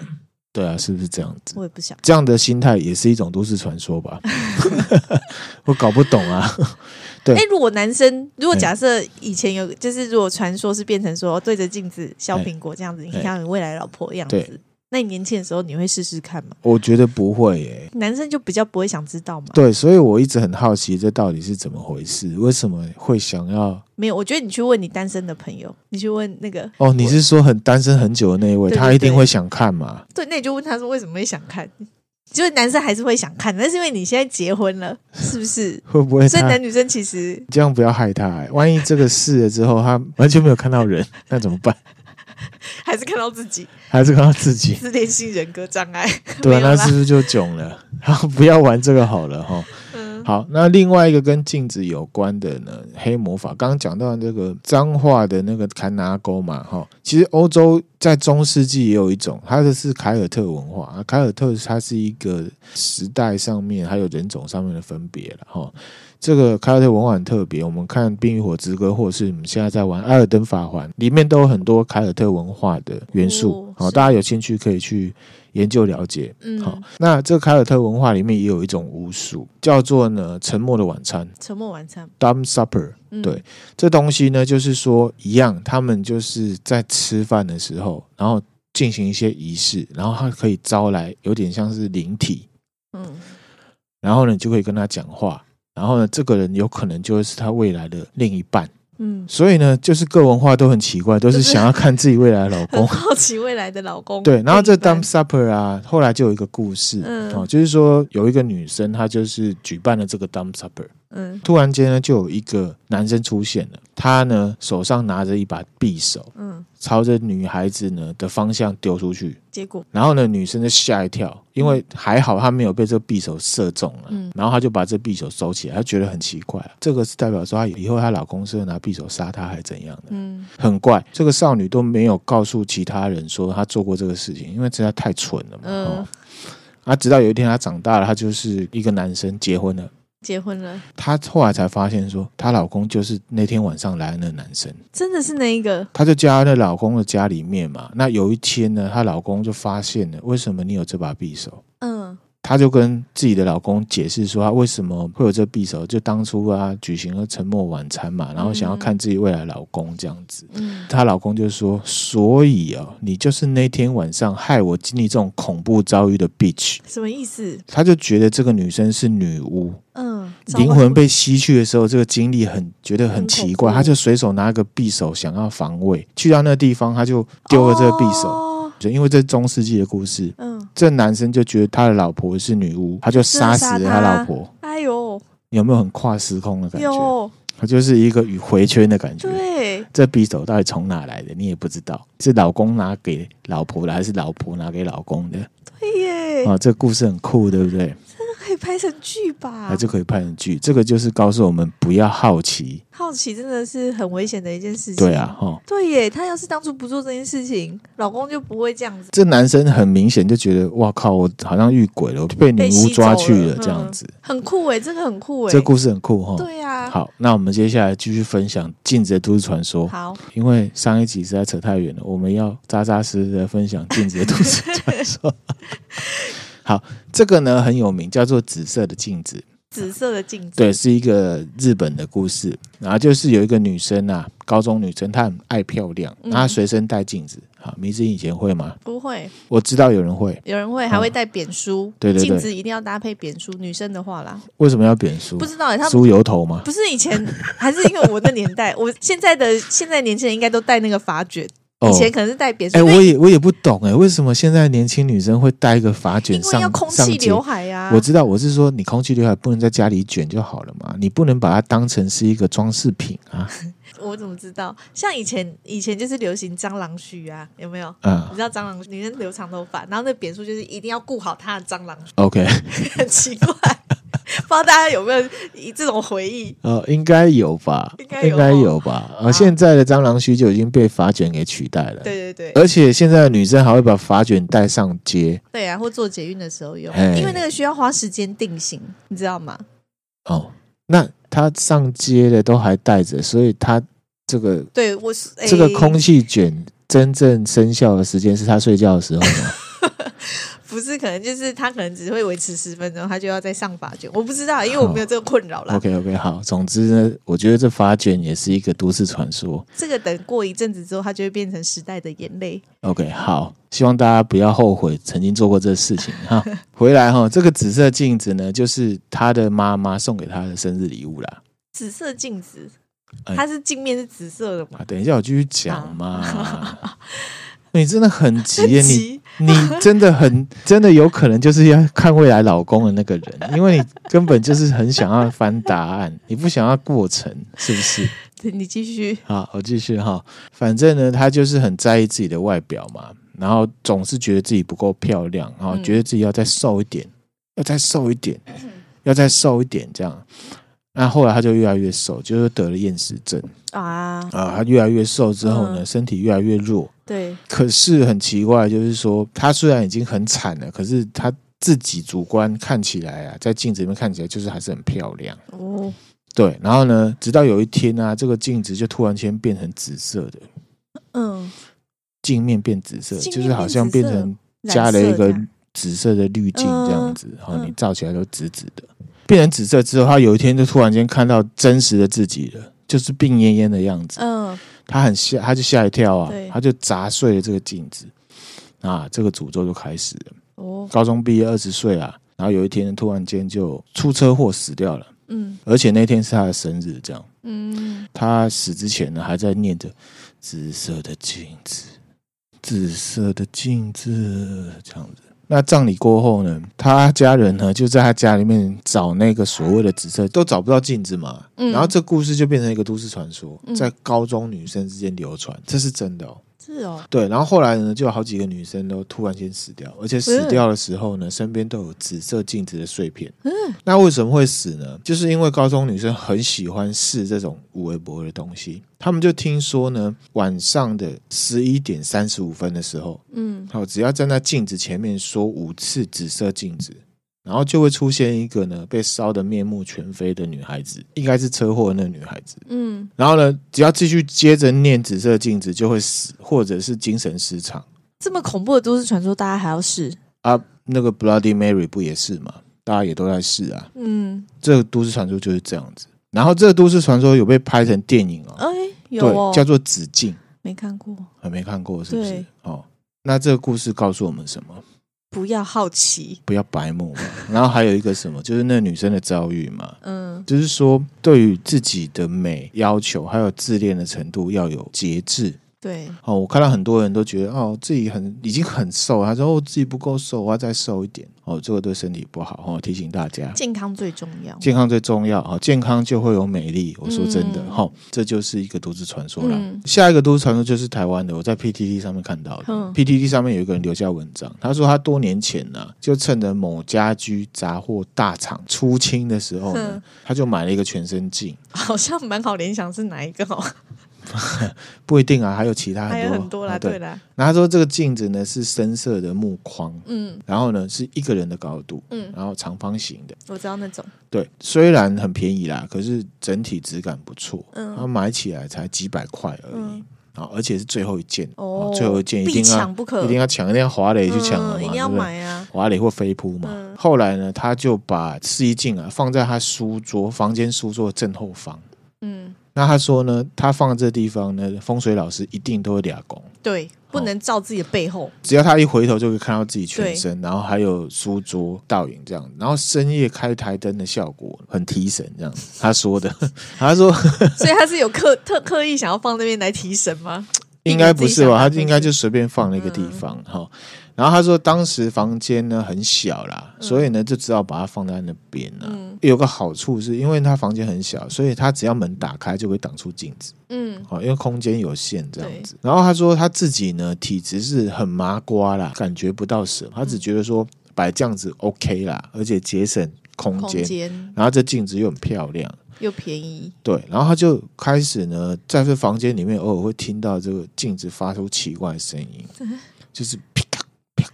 B: 对啊，是不是这样子？
A: 我也不想
B: 这样的心态也是一种都市传说吧？我搞不懂啊。对，
A: 哎，如果男生，如果假设以前有，就是如果传说是变成说对着镜子削苹果这样子，你像你未来老婆的样子。那你年轻的时候你会试试看吗？
B: 我觉得不会耶。
A: 男生就比较不会想知道嘛。
B: 对，所以我一直很好奇这到底是怎么回事？为什么会想要？
A: 没有，我觉得你去问你单身的朋友，你去问那个
B: 哦，你是说很单身很久的那一位，对对对，他一定会想看嘛？
A: 对，那你就问他说为什么会想看？就是男生还是会想看，但是因为你现在结婚了，是不是？
B: 会不会？
A: 所以男女生其实
B: 这样不要害他，万一这个试了之后他完全没有看到人，那怎么办？
A: 还是看到自己，
B: 还是看到自己，
A: 自恋性人格障碍。
B: 对啊，那是不是就囧了？然后不要玩这个好了哈。嗯，好，那另外一个跟镜子有关的呢，黑魔法。刚刚讲到那个脏话的那个坎拿沟嘛，哈，其实欧洲在中世纪也有一种，它的是凯尔特文化。凯尔特它是一个时代上面还有人种上面的分别了哈。这个凯尔特文化很特别，我们看《冰与火之歌》，或者是我们现在在玩《艾尔登法环》，里面都有很多凯尔特文化的元素。好，大家有兴趣可以去研究了解。嗯，好，那这个凯尔特文化里面也有一种巫术，叫做呢“沉默的晚餐”。
A: 沉默晚餐
B: （Dumb Supper）。对，这东西呢，就是说一样，他们就是在吃饭的时候，然后进行一些仪式，然后他可以招来有点像是灵体。嗯，然后呢，就可以跟他讲话。然后呢，这个人有可能就是他未来的另一半。嗯，所以呢，就是各文化都很奇怪，都是想要看自己未来的老公，
A: 好奇未来的老公。
B: 对，然后这 Dumb Supper 啊，后来就有一个故事，嗯，哦，就是说有一个女生，她就是举办了这个 Dumb Supper。嗯，突然间呢，就有一个男生出现了，他呢手上拿着一把匕首，嗯，朝着女孩子呢的方向丢出去，
A: 结果，
B: 然后呢，女生就吓一跳，因为还好她没有被这个匕首射中了，嗯，然后她就把这匕首收起来，她觉得很奇怪，这个是代表说她以后她老公是要拿匕首杀她还是怎样的？嗯，很怪，这个少女都没有告诉其他人说她做过这个事情，因为实在太蠢了嘛，嗯，哦，啊，直到有一天她长大了，她就是一个男生结婚了。
A: 结婚了，
B: 她后来才发现说，她老公就是那天晚上来的那个男生，
A: 真的是那一个。
B: 她就嫁在那老公的家里面嘛。那有一天呢，她老公就发现了，为什么你有这把匕首？嗯。她就跟自己的老公解释说，她为什么会有这匕首？就当初啊，举行了沉默晚餐嘛，然后想要看自己未来老公这样子。嗯，她老公就说：“所以啊，你就是那天晚上害我经历这种恐怖遭遇的 bitch。”
A: 什么意思？
B: 他就觉得这个女生是女巫。嗯，灵魂被吸去的时候，这个经历很觉得很奇怪，他就随手拿个匕首想要防卫。去到那个地方，他就丢了这个匕首。哦，就因为这是中世纪的故事。嗯。这男生就觉得他的老婆是女巫，他就杀死了他老婆。哎呦，有没有很跨时空的感觉？有，他就是一个与回圈的感觉。
A: 对，
B: 这匕首到底从哪来的？你也不知道，是老公拿给老婆的，还是老婆拿给老公的？
A: 对耶。
B: 啊，这故事很酷，对不
A: 对？拍成剧吧？
B: 还是可以拍成剧？这个就是告诉我们不要好奇，
A: 好奇真的是很危险的一件事情。
B: 对啊，哈，
A: 对耶。他要是当初不做这件事情，老公就不会这样子。
B: 这男生很明显就觉得，哇靠，我好像遇鬼了，我被女巫抓去了，这样子。
A: 很酷哎，这个很酷哎，
B: 这故事很酷哈。
A: 对啊。
B: 好，那我们接下来继续分享镜子的都市传说。
A: 好，
B: 因为上一集实在扯太远了，我们要扎扎实实的分享镜子的都市传说。好，这个呢很有名，叫做紫色的镜子。
A: 紫色的镜子，
B: 对，是一个日本的故事。然后就是有一个女生啊，高中女生，她很爱漂亮，她随身带镜子，好，迷之以前会吗？
A: 不会。
B: 我知道有人会，
A: 有人会，还会带扁书。对对对，镜子一定要搭配扁梳。女生的话啦，
B: 为什么要扁梳？
A: 不知道
B: 梳油头吗？
A: 不是以前，还是因为我的年代，我现在的现在年轻人应该都带那个发卷。以前可能是戴扁，哎、
B: 欸，我也我也不懂哎，为什么现在年轻女生会戴一个发卷上？因为
A: 要空气刘海呀、啊。
B: 我知道，我是说你空气刘海不能在家里卷就好了嘛，你不能把它当成是一个装饰品啊。
A: 我怎么知道？像以前以前就是流行蟑螂须啊，有没有？嗯，你知道蟑螂女生留长头发，然后那扁梳就是一定要顾好她的蟑螂须。
B: OK，
A: 很奇怪。不知道大家有没有这种回忆？
B: 呃，应该有吧，应该有，应该有吧。呃、啊，现在的蟑螂须就已经被发卷给取代了。
A: 对对对，
B: 而且现在的女生还会把发卷带上街。
A: 对啊，或做捷运的时候用，因为那个需要花时间定型，你知道吗？
B: 哦，那她上街的都还带着，所以她这个
A: 对我是、欸、
B: 这个空气卷真正生效的时间是她睡觉的时候吗？
A: 不是，可能就是他可能只会维持十分钟，他就要再上发卷。我不知道，因为我没有这个困扰了。
B: OK OK，好。总之呢，我觉得这发卷也是一个都市传说。
A: 这个等过一阵子之后，它就会变成时代的眼泪。
B: OK，好，希望大家不要后悔曾经做过这个事情哈。回来哈，这个紫色镜子呢，就是他的妈妈送给他的生日礼物啦。
A: 紫色镜子，它是镜面是紫色的吗？
B: 啊，等一下我继续讲嘛。你真的很急耶，你 你真的很真的有可能就是要看未来老公的那个人，因为你根本就是很想要翻答案，你不想要过程，是不是？
A: 你继续。
B: 好，我继续哈。反正呢，他就是很在意自己的外表嘛，然后总是觉得自己不够漂亮，然后觉得自己要再瘦一点，要再瘦一点，要再瘦一点这样。那后来他就越来越瘦，就是得了厌食症啊啊！他越来越瘦之后呢，嗯、身体越来越弱。
A: 对，
B: 可是很奇怪，就是说他虽然已经很惨了，可是他自己主观看起来啊，在镜子里面看起来就是还是很漂亮哦。对，然后呢，直到有一天呢、啊，这个镜子就突然间变成紫色的，嗯，镜面变紫色，就是好像变成加了一个紫色的滤镜这样子，然后你照起来都紫紫的。变成紫色之后，他有一天就突然间看到真实的自己了，就是病恹恹的样子。嗯，他很吓，他就吓一跳啊，他就砸碎了这个镜子，啊，这个诅咒就开始了。哦，高中毕业二十岁啊，然后有一天突然间就出车祸死掉了。嗯，而且那天是他的生日，这样。嗯，他死之前呢，还在念着“紫色的镜子，紫色的镜子”这样子。那葬礼过后呢，他家人呢就在他家里面找那个所谓的紫色，都找不到镜子嘛。嗯，然后这故事就变成一个都市传说，在高中女生之间流传，这是真的哦。是哦，对，然后后来呢，就有好几个女生都突然间死掉，而且死掉的时候呢，身边都有紫色镜子的碎片。嗯，那为什么会死呢？就是因为高中女生很喜欢试这种有的没的东西，他们就听说呢，晚上的十一点三十五分的时候，嗯，好，只要站在镜子前面说五次紫色镜子。然后就会出现一个呢，被烧得面目全非的女孩子，应该是车祸的那个女孩子。嗯，然后呢，只要继续接着念紫色镜子，就会死，或者是精神失常。
A: 这么恐怖的都市传说，大家还要试
B: 啊？那个 Bloody Mary 不也是吗？大家也都在试啊。嗯，这个都市传说就是这样子。然后这个都市传说有被拍成电影哦。哎，有哦，对，叫做《紫镜》，
A: 没看过，
B: 还没看过，是不是？哦，那这个故事告诉我们什么？
A: 不要好奇，
B: 不要白目嘛。然后还有一个什么，就是那女生的遭遇嘛。嗯，就是说对于自己的美要求，还有自恋的程度要有节制。
A: 对，
B: 哦，我看到很多人都觉得哦，自己很已经很瘦，他说哦，自己不够瘦，我要再瘦一点。哦，这个对身体不好哦，提醒大家，
A: 健康最重要，
B: 健康最重要啊，健康就会有美丽。我说真的，哈、嗯，这就是一个都市传说了。嗯、下一个都市传说就是台湾的，我在 PTT 上面看到的。嗯、PTT 上面有一个人留下文章，他说他多年前呢、啊，就趁着某家居杂货大厂出清的时候呢，嗯、他就买了一个全身镜，
A: 好像蛮好联想是哪一个哦？
B: 不一定啊，还有其他很多，
A: 还有很多啦，对。啦。
B: 然后他说这个镜子呢是深色的木框，嗯，然后呢是一个人的高度，嗯，然后长方形的，
A: 我知道那种。
B: 对，虽然很便宜啦，可是整体质感不错，嗯，然后买起来才几百块而已，啊，而且是最后一件哦，最后一件一定要
A: 不可，
B: 一定要抢，一定要华磊去抢嘛，
A: 一定要买啊，
B: 华磊或飞扑嘛。后来呢，他就把试衣镜啊放在他书桌房间书桌正后方，嗯。那他说呢，他放这地方呢，风水老师一定都会俩拱。
A: 对，不能照自己的背后。
B: 只要他一回头，就会看到自己全身，然后还有书桌倒影这样。然后深夜开台灯的效果很提神，这样他说的。他说，
A: 所以他是有刻特刻意想要放那边来提神吗？
B: 应该不是吧？他应该就随便放了一个地方哈。嗯然后他说，当时房间呢很小啦，嗯、所以呢就只好把它放在那边了。嗯、有个好处是因为他房间很小，所以他只要门打开就会挡出镜子。嗯，好，因为空间有限这样子。然后他说他自己呢体质是很麻瓜啦，感觉不到什么，他只觉得说摆这样子 OK 啦，而且节省空间。空间然后这镜子又很漂亮，
A: 又便宜。
B: 对，然后他就开始呢在这房间里面偶尔会听到这个镜子发出奇怪的声音，嗯、就是。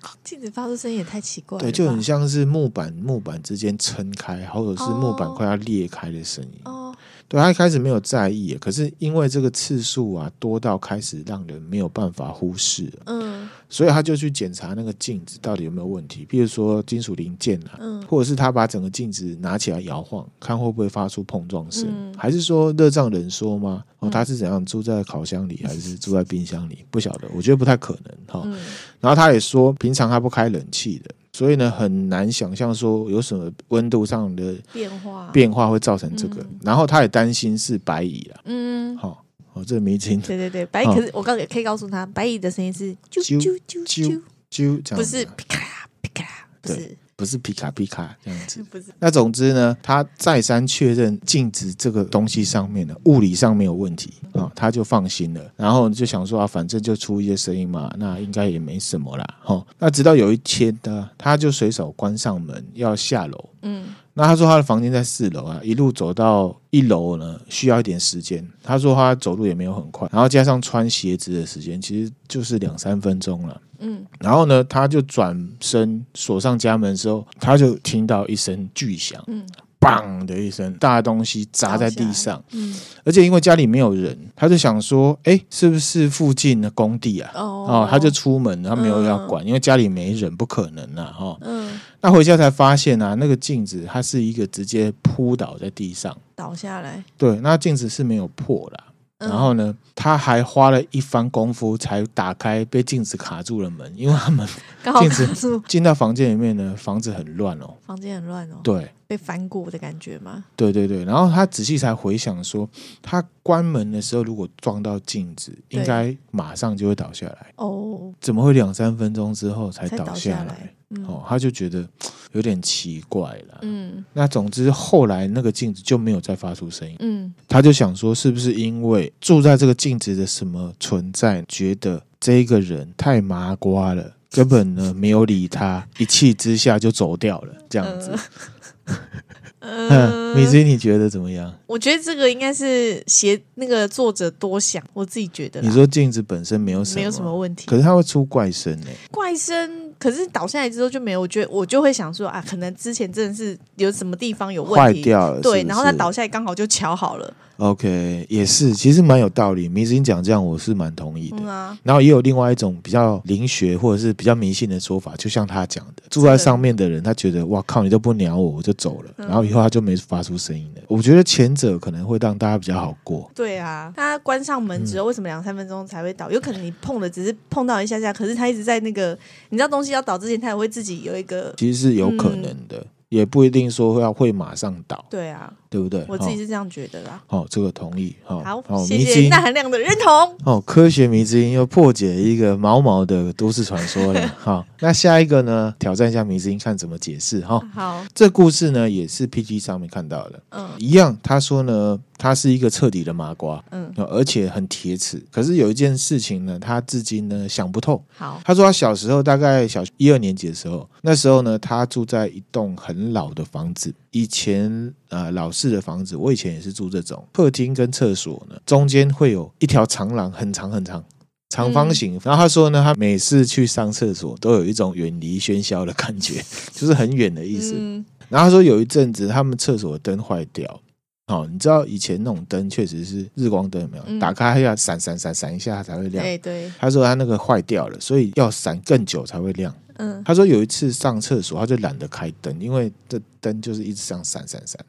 A: 镜子发出声音也太奇怪了，
B: 对，就很像是木板木板之间撑开，或者是木板快要裂开的声音。哦，对，他一开始没有在意，可是因为这个次数啊多到开始让人没有办法忽视。嗯，所以他就去检查那个镜子到底有没有问题，比如说金属零件啊，嗯，或者是他把整个镜子拿起来摇晃，看会不会发出碰撞声，嗯，还是说热胀冷缩吗？哦，他是怎样住在烤箱里，还是住在冰箱里？不晓得，我觉得不太可能哈。嗯，然后他也说，平常他不开冷气的，所以呢很难想象说有什么温度上的变化变化会造成这个。然后他也担心是白蚁了。嗯，好，哦，这个迷津。
A: 对对对，白蚁可是我告也可以告诉他，白蚁的声音是啾啾啾啾啾，这样不是皮卡皮卡，不是。
B: 不是皮卡皮卡这样子，那总之呢，他再三确认镜子这个东西上面的物理上没有问题啊、哦，他就放心了。然后就想说啊，反正就出一些声音嘛，那应该也没什么啦。哈、哦，那直到有一天呢，他就随手关上门要下楼。嗯。那他说他的房间在四楼啊，一路走到一楼呢，需要一点时间。他说他走路也没有很快，然后加上穿鞋子的时间，其实就是两三分钟了。嗯，然后呢，他就转身锁上家门的时候，他就听到一声巨响。嗯。砰的一声，大东西砸在地上。嗯，而且因为家里没有人，他就想说：“哎，是不是附近的工地啊？”哦，哦，他就出门，他没有要管，嗯、因为家里没人，不可能啊。哈、哦，嗯，那回家才发现啊，那个镜子它是一个直接扑倒在地上，
A: 倒下来。
B: 对，那镜子是没有破啦。然后呢，他还花了一番功夫才打开被镜子卡住了门，因为他们镜子进到房间里面呢，房子很乱哦，
A: 房间很乱哦，
B: 对，
A: 被翻过的感觉吗？
B: 对对对，然后他仔细才回想说，他关门的时候如果撞到镜子，应该马上就会倒下来哦，怎么会两三分钟之后才倒下来？嗯、哦，他就觉得有点奇怪了。嗯，那总之后来那个镜子就没有再发出声音。嗯，他就想说，是不是因为住在这个镜子的什么存在，觉得这一个人太麻瓜了，根本呢没有理他，一气之下就走掉了，这样子。呃 嗯，米子，你觉得怎么样？
A: 我觉得这个应该是写那个作者多想，我自己觉得。
B: 你说镜子本身没有什么，
A: 没有什么问题，
B: 可是它会出怪声呢？
A: 怪声，可是倒下来之后就没有。我觉得我就会想说啊，可能之前真的是有什么地方有问题，坏掉了，对，然后它倒下来刚好就瞧好了。
B: OK，也是，其实蛮有道理。迷之音讲这样，我是蛮同意的。嗯啊，然后也有另外一种比较灵学或者是比较迷信的说法，就像他讲的，住在上面的人，他觉得哇靠，你都不鸟我，我就走了，然后以后他就没发出声音了。我觉得前者可能会让大家比较好过。
A: 对啊，他关上门之后，为什么两三分钟才会倒？有可能你碰的只是碰到一下下，可是他一直在那个，你知道东西要倒之前，他也会自己有一个，
B: 其实是有可能的。也不一定说要会马上倒，
A: 对啊，
B: 对不对？
A: 我自己是这样觉得啦。
B: 好，这个同意。好，
A: 好，谢谢那含量的认同。
B: 哦，科学迷之音又破解一个毛毛的都市传说了。好，那下一个呢？挑战一下迷之音，看怎么解释哈。
A: 好，
B: 这故事呢也是 PTT 上面看到的。嗯，一样，他说呢。他是一个彻底的麻瓜，嗯，而且很铁齿。可是有一件事情呢，他至今呢想不透。好，他说他小时候大概小学一二年级的时候，那时候呢，他住在一栋很老的房子，以前呃老式的房子，我以前也是住这种，客厅跟厕所呢中间会有一条长廊，很长很长，长方形。嗯、然后他说呢，他每次去上厕所都有一种远离喧嚣的感觉，就是很远的意思。嗯、然后他说有一阵子他们厕所的灯坏掉。哦，你知道以前那种灯确实是日光灯，有没有？嗯、打开还要闪闪闪闪一下才会亮。
A: 对对。他
B: 说他那个坏掉了，所以要闪更久才会亮。嗯。他说有一次上厕所，他就懒得开灯，因为这灯就是一直这样闪闪闪，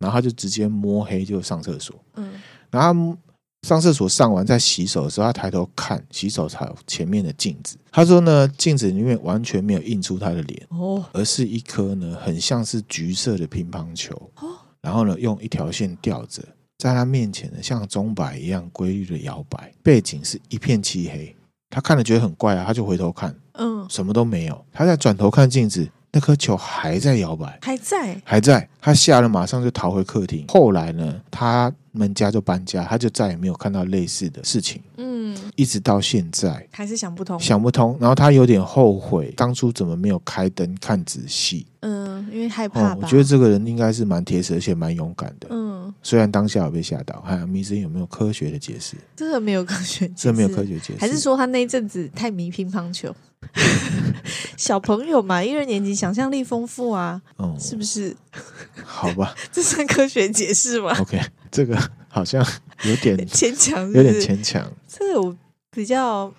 B: 然后他就直接摸黑就上厕所。嗯。然后上厕所上完在洗手的时候，他抬头看洗手台前面的镜子。他说呢，镜子里面完全没有映出他的脸哦，而是一颗呢很像是橘色的乒乓球哦。然后呢，用一条线吊着，在他面前呢，像钟摆一样规律的摇摆。背景是一片漆黑，他看了觉得很怪啊，他就回头看，嗯，什么都没有。他再转头看镜子。那颗球还在摇摆，
A: 还在，
B: 还在。他吓了，马上就逃回客厅。后来呢，他们家就搬家，他就再也没有看到类似的事情。嗯，一直到现在
A: 还是想不通，
B: 想不通。然后他有点后悔，当初怎么没有开灯看仔细。
A: 嗯，因为害怕、嗯。
B: 我觉得这个人应该是蛮铁齿，而且蛮勇敢的。嗯，虽然当下有被吓到。还有迷生有没有科学的解释？
A: 这个没有科学，
B: 这没有科学解释，
A: 还是说他那一阵子太迷乒乓球？小朋友嘛，一二年级想象力丰富啊，哦，是不是？
B: 好吧，
A: 这算科学解释吗
B: ？OK，这个好像有点
A: 牵强，
B: 有点牵强。
A: 这个我比较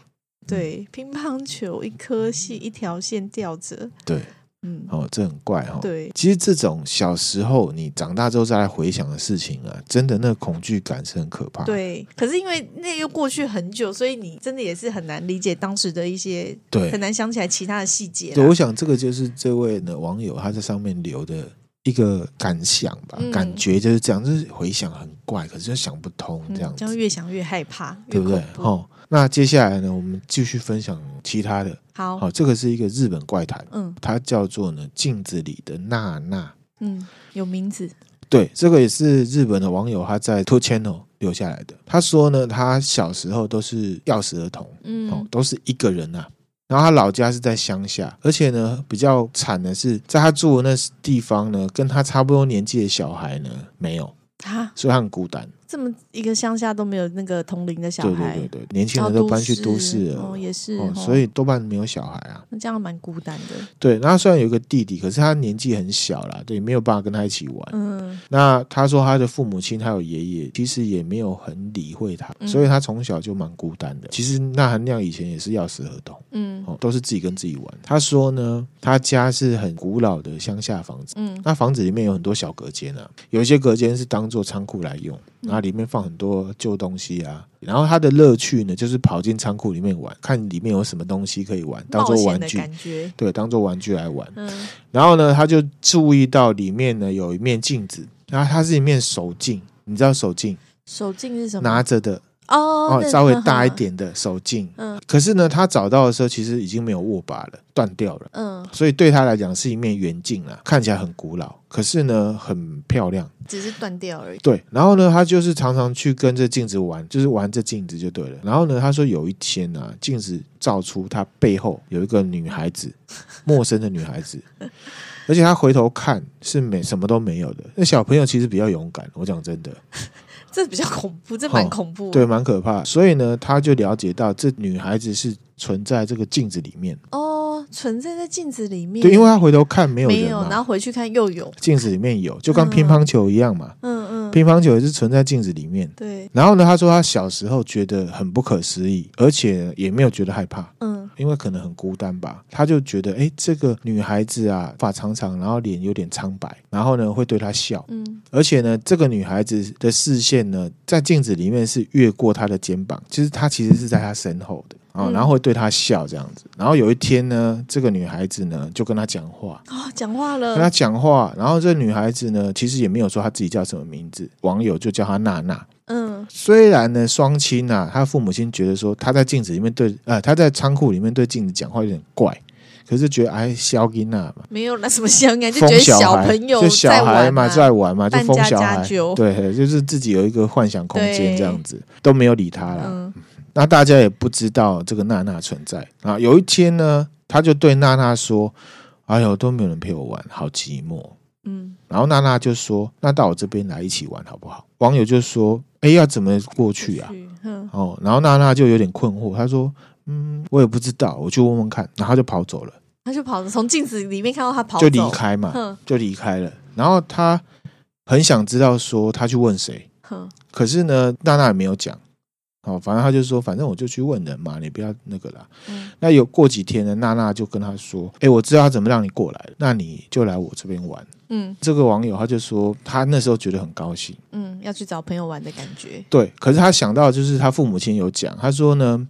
A: 对，乒乓球一颗系一条线吊着，
B: 对。嗯，哦，这很怪哈、哦。
A: 对，
B: 其实这种小时候你长大之后再来回想的事情啊，真的那个恐惧感是很可怕。
A: 对，可是因为那又过去很久，所以你真的也是很难理解当时的一些，
B: 对，
A: 很难想起来其他的细节。
B: 对，我想这个就是这位呢网友他在上面留的一个感想吧，嗯、感觉就是这样，就是回想很怪，可是又想不通这样子，
A: 这样越想越害怕，
B: 对不对？哦。那接下来呢，我们继续分享其他的。
A: 好，
B: 好，这个是一个日本怪谈，嗯，它叫做呢镜子里的娜娜，
A: 嗯，有名字。
B: 对，这个也是日本的网友他在 Two Channel 留下来的。他说呢，他小时候都是钥匙儿童，嗯，哦，都是一个人呐、啊。然后他老家是在乡下，而且呢，比较惨的是，在他住的那地方呢，跟他差不多年纪的小孩呢没有，啊，所以他很孤单。
A: 这么一个乡下都没有那个同龄的小孩，
B: 对对对对，年轻人都搬去都市了，
A: 哦，也是，
B: 哦，所以多半没有小孩啊。
A: 那这样蛮孤单的。
B: 对，那他虽然有一个弟弟，可是他年纪很小啦，对，没有办法跟他一起玩。嗯，那他说他的父母亲还有爷爷，其实也没有很理会他，所以他从小就蛮孤单的。其实那含亮以前也是钥匙儿童，嗯，哦，都是自己跟自己玩。他说呢，他家是很古老的乡下房子，嗯，那房子里面有很多小隔间啊，有一些隔间是当做仓库来用。然后里面放很多旧东西啊，然后他的乐趣呢，就是跑进仓库里面玩，看里面有什么东西可以玩，当做玩具，对，当做玩具来玩。嗯，然后呢，他就注意到里面呢有一面镜子，然后它是一面手镜，你知道手镜？
A: 手镜是什么？
B: 拿着的。哦，稍微大一点的手镜，嗯，可是呢，他找到的时候其实已经没有握把了，断掉了，嗯，所以对他来讲是一面圆镜啊，看起来很古老，可是呢很漂亮，
A: 只是断掉而已。
B: 对，然后呢，他就是常常去跟这镜子玩，就是玩这镜子就对了。然后呢，他说有一天呢、啊，镜子照出他背后有一个女孩子，陌生的女孩子，而且他回头看是没什么都没有的。那小朋友其实比较勇敢，我讲真的。
A: 这比较恐怖，这蛮恐怖，
B: 对，蛮可怕。所以呢，他就了解到这女孩子是存在这个镜子里面
A: 哦，存在在镜子里面。
B: 对，因为他回头看没有，没有，
A: 然后回去看又有
B: 镜子里面有，就跟乒乓球一样嘛。嗯嗯，乒乓球也是存在镜子里面。
A: 对。
B: 然后呢，他说他小时候觉得很不可思议，而且也没有觉得害怕。嗯。因为可能很孤单吧，他就觉得，哎，这个女孩子啊，发长长，然后脸有点苍白，然后呢会对他笑，嗯，而且呢，这个女孩子的视线呢，在镜子里面是越过她的肩膀，其实她其实是在她身后的啊，然后会对他笑这样子。然后有一天呢，这个女孩子呢就跟他讲话。
A: 啊，讲话了，
B: 跟他讲话，然后这个女孩子呢，其实也没有说她自己叫什么名字，网友就叫她娜娜。嗯，虽然呢，双亲啊，他父母亲觉得说他在镜子里面对，呃，他在仓库里面对镜子讲话有点怪，可是觉得哎，小囡娜嘛，
A: 没有那什么小囡，就觉得小朋友
B: 就小孩嘛，在玩嘛，就疯小孩，对，就是自己有一个幻想空间这样子，都没有理他了。嗯，那大家也不知道这个娜娜存在啊。有一天呢，他就对娜娜说：“哎呦，都没有人陪我玩，好寂寞。”嗯，然后娜娜就说：“那到我这边来一起玩好不好？”网友就说：“哎，要怎么过去啊？”哦，然后娜娜就有点困惑，她说：“嗯，我也不知道，我去问问看。”然后他就跑走了，
A: 他就跑了，从镜子里面看到他跑
B: 就离开嘛，就离开了。然后他很想知道说他去问谁，可是呢，娜娜也没有讲。哦，反正他就说，反正我就去问人嘛，你不要那个啦。嗯、那有过几天呢，娜娜就跟他说：“哎，我知道他怎么让你过来，那你就来我这边玩。”嗯，这个网友他就说，他那时候觉得很高兴，
A: 嗯，要去找朋友玩的感觉。
B: 对，可是他想到就是他父母亲有讲，他说呢，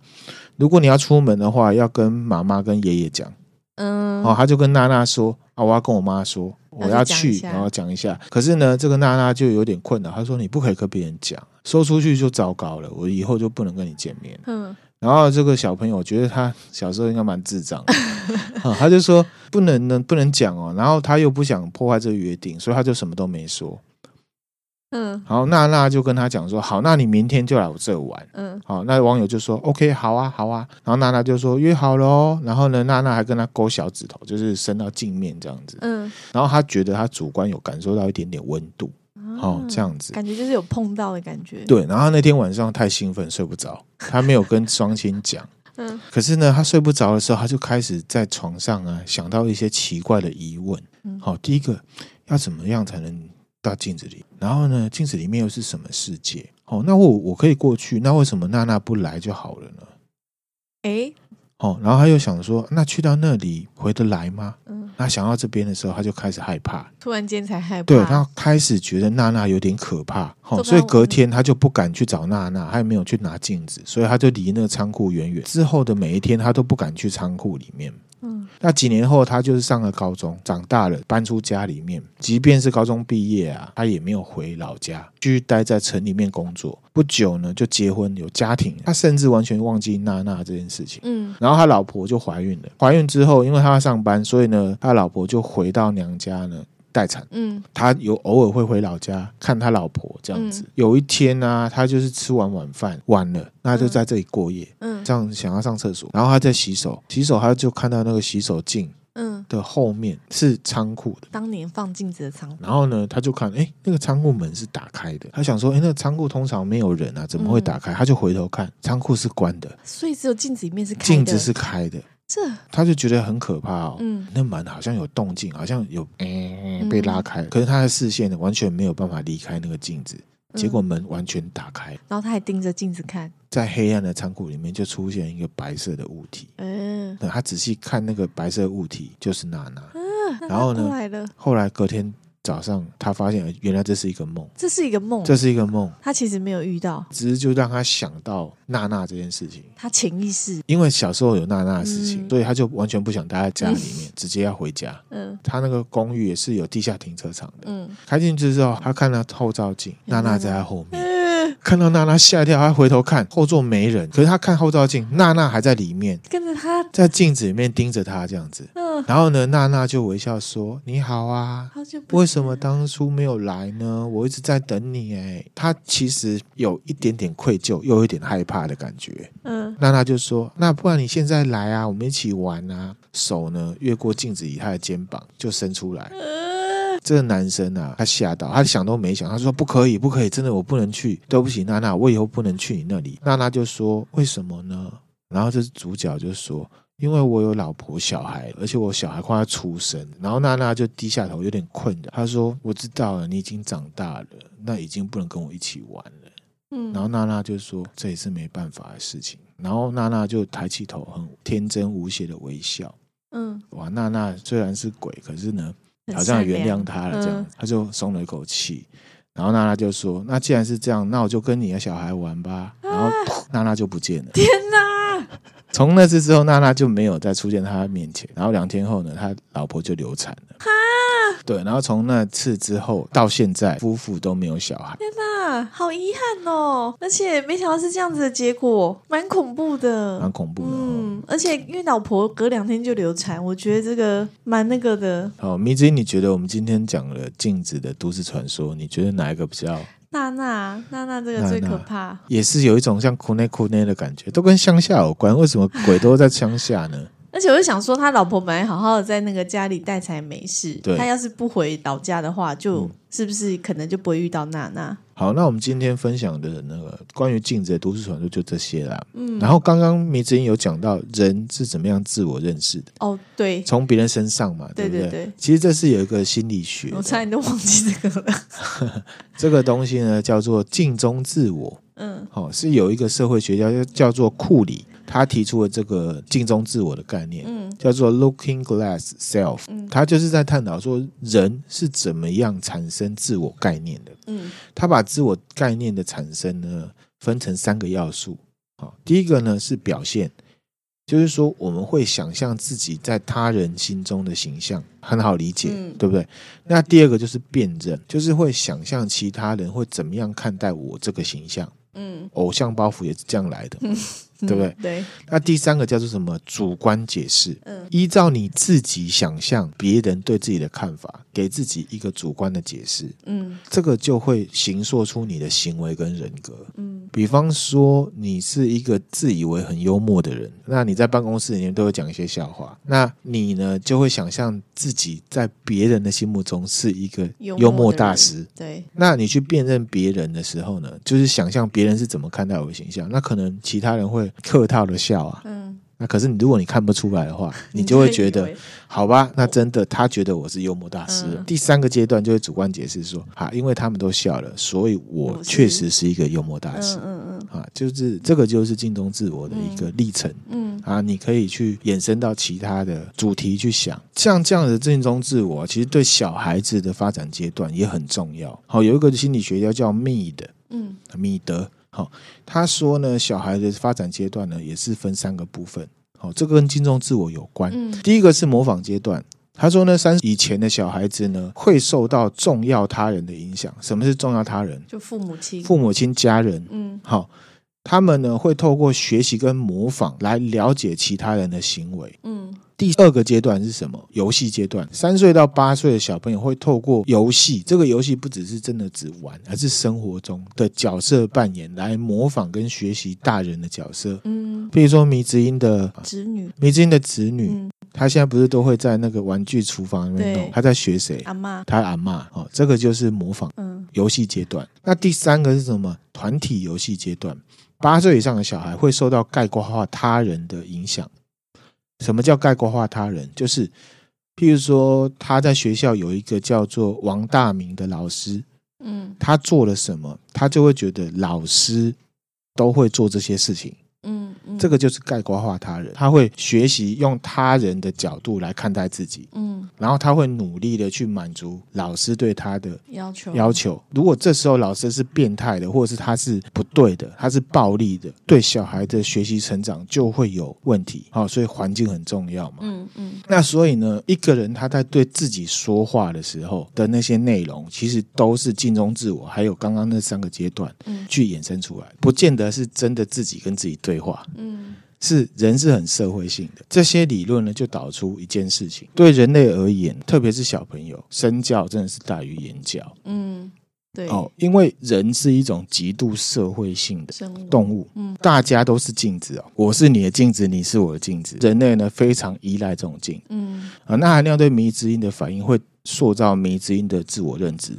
B: 如果你要出门的话，要跟妈妈跟爷爷讲。嗯，哦，他就跟娜娜说：“啊，我要跟我妈说，我要去，然后讲一下。”可是呢，这个娜娜就有点困扰，她说：“你不可以跟别人讲。”说出去就糟糕了，我以后就不能跟你见面。嗯，然后这个小朋友觉得他小时候应该蛮智障的，嗯，他就说不能呢，不能讲哦。然后他又不想破坏这个约定，所以他就什么都没说。嗯，然后娜娜就跟他讲说：“好，那你明天就来我这玩。”嗯，好，那网友就说：“OK，好啊，好啊。”然后娜娜就说：“约好了哦。”然后呢，娜娜还跟他勾小指头，就是伸到镜面这样子。嗯，然后他觉得他主观有感受到一点点温度。哦，这样子
A: 感觉就是有碰到的感觉。
B: 对，然后那天晚上太兴奋睡不着，他没有跟双亲讲。嗯，可是呢，他睡不着的时候，他就开始在床上啊想到一些奇怪的疑问。嗯，好，第一个要怎么样才能到镜子里？然后呢，镜子里面又是什么世界？哦，那我我可以过去，那为什么娜娜不来就好了呢？诶。哦，然后他又想说，那去到那里回得来吗？嗯，那想到这边的时候，他就开始害怕，
A: 突然间才害怕。
B: 对，他开始觉得娜娜有点可怕，哦，所以隔天他就不敢去找娜娜，他也没有去拿镜子，所以他就离那个仓库远远。之后的每一天，他都不敢去仓库里面。嗯，那几年后，他就是上了高中，长大了，搬出家里面。即便是高中毕业啊，他也没有回老家，继续待在城里面工作。不久呢，就结婚有家庭。他甚至完全忘记娜娜这件事情。嗯，然后他老婆就怀孕了。怀孕之后，因为他要上班，所以呢，他老婆就回到娘家呢。待产，嗯，他有偶尔会回老家看他老婆这样子。嗯、有一天呢、啊，他就是吃完晚饭晚了，那他就在这里过夜，嗯，这样想要上厕所，然后他在洗手，洗手他就看到那个洗手镜，嗯，的后面是仓库的，
A: 当年放镜子的仓库。
B: 然后呢，他就看，哎，那个仓库门是打开的，他想说，哎，那个仓库通常没有人啊，怎么会打开？嗯、他就回头看，仓库是关的，
A: 所以只有镜子里面是开的，
B: 镜子是开的。这。他就觉得很可怕哦，嗯，那门好像有动静，好像有嗯。被拉开，可是他的视线呢完全没有办法离开那个镜子，结果门完全打开，
A: 然后他还盯着镜子看，
B: 在黑暗的仓库里面就出现一个白色的物体，嗯，他仔细看那个白色物体就是娜娜，嗯，然后呢，后来隔天。早上，他发现原来这是一个梦，
A: 这是一个梦，
B: 这是一个梦。
A: 他其实没有遇到，
B: 只是就让他想到娜娜这件事情。
A: 他潜意识，
B: 因为小时候有娜娜的事情，嗯、所以他就完全不想待在家里面，嗯、直接要回家。嗯，他那个公寓也是有地下停车场的。嗯，开进去之后，他看到后照镜，娜娜在他后面。嗯 看到娜娜吓一跳，他回头看后座没人，可是他看后照镜，娜娜还在里面，
A: 跟着他
B: 在镜子里面盯着他这样子。嗯，然后呢，娜娜就微笑说：“你好啊，为什么当初没有来呢？我一直在等你。”哎，他其实有一点点愧疚，又有一点害怕的感觉。嗯，娜娜就说：“那不然你现在来啊，我们一起玩啊。”手呢越过镜子以，他的肩膀就伸出来。嗯这个男生啊，他吓到，他想都没想，他说不可以，不可以，真的我不能去，对不起，娜娜，我以后不能去你那里。娜娜就说为什么呢？然后这主角就说，因为我有老婆小孩，而且我小孩快要出生。然后娜娜就低下头，有点困扰。他说我知道了，你已经长大了，那已经不能跟我一起玩了。嗯，然后娜娜就说这也是没办法的事情。然后娜娜就抬起头，很天真无邪的微笑。嗯，哇，娜娜虽然是鬼，可是呢。好像原谅他了，这样、嗯、他就松了一口气。然后娜娜就说：“那既然是这样，那我就跟你的小孩玩吧。”然后娜娜就不见了。
A: 天哪！
B: 从那次之后，娜娜就没有再出现在他面前。然后两天后呢，他老婆就流产了。哈！对，然后从那次之后到现在，夫妇都没有小孩。
A: 天哪，好遗憾哦！而且没想到是这样子的结果，蛮恐怖的，
B: 蛮恐怖的。
A: 嗯，而且因为老婆隔两天就流产，我觉得这个蛮那个的。
B: 好，米子，你觉得我们今天讲了镜子的都市传说，你觉得哪一个比较？
A: 娜娜，娜娜这个最可怕，
B: 也是有一种像苦内苦内的感觉，都跟乡下有关。为什么鬼都在乡下呢？
A: 而且我就想说，他老婆本来好好的在那个家里带才没事，他要是不回老家的话，就是不是可能就不会遇到娜娜？
B: 好，那我们今天分享的那个关于镜子的都市传说就这些啦。嗯，然后刚刚迷之音有讲到人是怎么样自我认识的。
A: 哦，对，
B: 从别人身上嘛，对不对？对其实这是有一个心理学，
A: 我差点都忘记这个了。
B: 这个东西呢，叫做镜中自我。嗯，好，是有一个社会学家叫做库里，他提出了这个镜中自我的概念，嗯，叫做 Looking Glass Self，嗯，他就是在探讨说人是怎么样产生自我概念的，嗯，他把自我概念的产生呢分成三个要素，好，第一个呢是表现。就是说，我们会想象自己在他人心中的形象很好理解，嗯、对不对？那第二个就是辨认，就是会想象其他人会怎么样看待我这个形象。嗯，偶像包袱也是这样来的。嗯 对不对？嗯、对。那第三个叫做什么？主观解释。嗯。依照你自己想象别人对自己的看法，给自己一个主观的解释。嗯。这个就会形塑出你的行为跟人格。嗯。比方说，你是一个自以为很幽默的人，那你在办公室里面都会讲一些笑话。那你呢，就会想象自己在别人的心目中是一个幽默大师。对。那你去辨认别人的时候呢，就是想象别人是怎么看待我的形象。那可能其他人会。客套的笑啊，嗯，那可是你，如果你看不出来的话，你就会觉得，好吧，那真的他觉得我是幽默大师。嗯、第三个阶段就是主观解释说，啊，因为他们都笑了，所以我确实是一个幽默大师。嗯嗯，啊，就是这个就是镜中自我的一个历程。嗯，啊，你可以去衍生到其他的主题去想，像这样的镜中自我，其实对小孩子的发展阶段也很重要。好，有一个心理学家叫密的，嗯，米德。好，他说呢，小孩的发展阶段呢，也是分三个部分。好，这个跟镜中自我有关。嗯，第一个是模仿阶段。他说呢，三以前的小孩子呢，会受到重要他人的影响。什么是重要他人？
A: 就父母亲、
B: 父母亲、家人。嗯，好，他们呢会透过学习跟模仿来了解其他人的行为。嗯。第二个阶段是什么？游戏阶段。三岁到八岁的小朋友会透过游戏，这个游戏不只是真的只玩，而是生活中的角色扮演来模仿跟学习大人的角色。嗯，比如说迷之音的
A: 子女，
B: 迷之音的子女，嗯、他现在不是都会在那个玩具厨房里面弄？他在学谁？
A: 阿妈，
B: 他阿妈哦，这个就是模仿。嗯，游戏阶段。那第三个是什么？团体游戏阶段。八岁以上的小孩会受到概括化他人的影响。什么叫概括化他人？就是，譬如说，他在学校有一个叫做王大明的老师，嗯，他做了什么，他就会觉得老师都会做这些事情。这个就是概括化他人，他会学习用他人的角度来看待自己，嗯，然后他会努力的去满足老师对他的要求。要求，如果这时候老师是变态的，或者是他是不对的，他是暴力的，对小孩的学习成长就会有问题。好，所以环境很重要嘛。嗯嗯。那所以呢，一个人他在对自己说话的时候的那些内容，其实都是镜中自我，还有刚刚那三个阶段，嗯，去衍生出来，不见得是真的自己跟自己对。对话，嗯，是人是很社会性的。这些理论呢，就导出一件事情：对人类而言，特别是小朋友，身教真的是大于言教。嗯，对。哦，因为人是一种极度社会性的动物，嗯，大家都是镜子哦，我是你的镜子，你是我的镜子。人类呢，非常依赖这种镜，嗯啊，那含量对迷之音的反应会塑造迷之音的自我认知。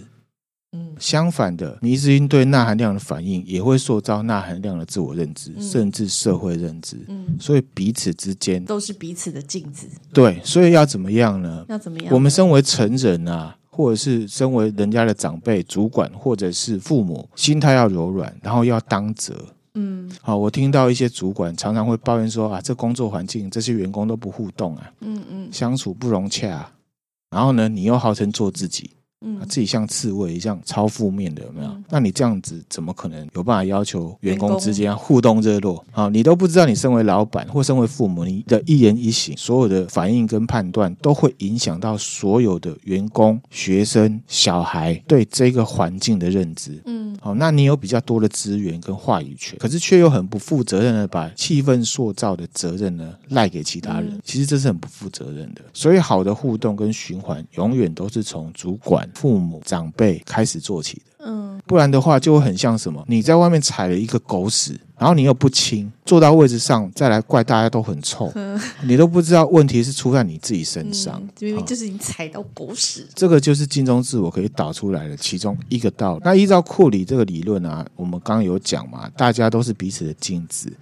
B: 相反的，迷之音对钠含量的反应也会塑造钠含量的自我认知，嗯、甚至社会认知。嗯，所以彼此之间
A: 都是彼此的镜子。
B: 对，所以要怎么样呢？
A: 要怎么样？
B: 我们身为成人啊，或者是身为人家的长辈、主管，或者是父母，心态要柔软，然后要当责。嗯，好，我听到一些主管常常会抱怨说啊，这工作环境，这些员工都不互动啊，嗯嗯，相处不融洽。然后呢，你又号称做自己。嗯，自己像刺猬一样超负面的有没有？嗯、那你这样子怎么可能有办法要求员工之间互动热络？啊，你都不知道，你身为老板或身为父母，你的一言一行、所有的反应跟判断，都会影响到所有的员工、学生、小孩对这个环境的认知。嗯，好，那你有比较多的资源跟话语权，可是却又很不负责任的把气氛塑造的责任呢赖给其他人。嗯、其实这是很不负责任的。所以，好的互动跟循环，永远都是从主管。父母长辈开始做起的，嗯，不然的话就会很像什么？你在外面踩了一个狗屎，然后你又不轻，坐到位置上再来怪大家都很臭，嗯、你都不知道问题是出在你自己身上，
A: 明明、嗯、就是你踩到狗屎。
B: 哦、这个就是镜中自我可以导出来的其中一个道理。那依照库里这个理论啊，我们刚刚有讲嘛，大家都是彼此的镜子。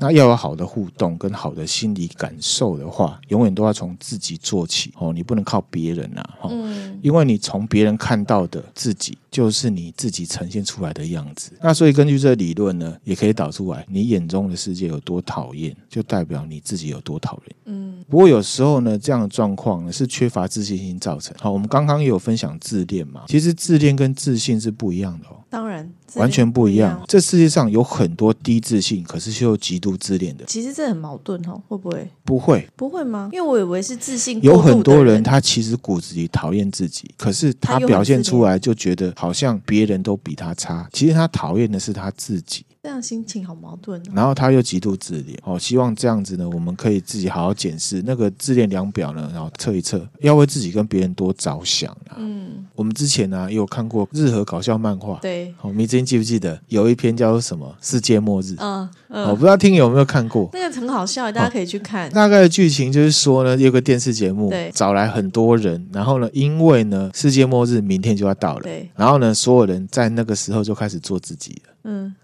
B: 那要有好的互动跟好的心理感受的话，永远都要从自己做起哦，你不能靠别人呐，哈，嗯，因为你从别人看到的自己，就是你自己呈现出来的样子。那所以根据这理论呢，也可以导出来，你眼中的世界有多讨厌，就代表你自己有多讨厌。嗯，不过有时候呢，这样的状况呢是缺乏自信心造成。好，我们刚刚也有分享自恋嘛，其实自恋跟自信是不一样的哦。
A: 当然，
B: 完全不一样。这世界上有很多低自信，可是却又极度自恋的。
A: 其实这很矛盾哦，会不会？
B: 不会，
A: 不会吗？因为我以为是自信。
B: 有很多人他其实骨子里讨厌自己，可是他表现出来就觉得好像别人都比他差。其实他讨厌的是他自己。
A: 这样心情好矛盾哦。
B: 然后他又极度自恋哦，希望这样子呢，我们可以自己好好检视那个自恋量表呢，然后测一测，要为自己跟别人多着想啊。嗯，我们之前呢也有看过日和搞笑漫画，
A: 对，
B: 哦，迷之音记不记得有一篇叫做什么《世界末日》？嗯嗯，我不知道听友有没有看过，
A: 那个很好笑，大家可以去看。
B: 大概的剧情就是说呢，有个电视节目，对，找来很多人，然后呢，因为呢世界末日明天就要到了，对，然后呢，所有人在那个时候就开始做自己了，嗯。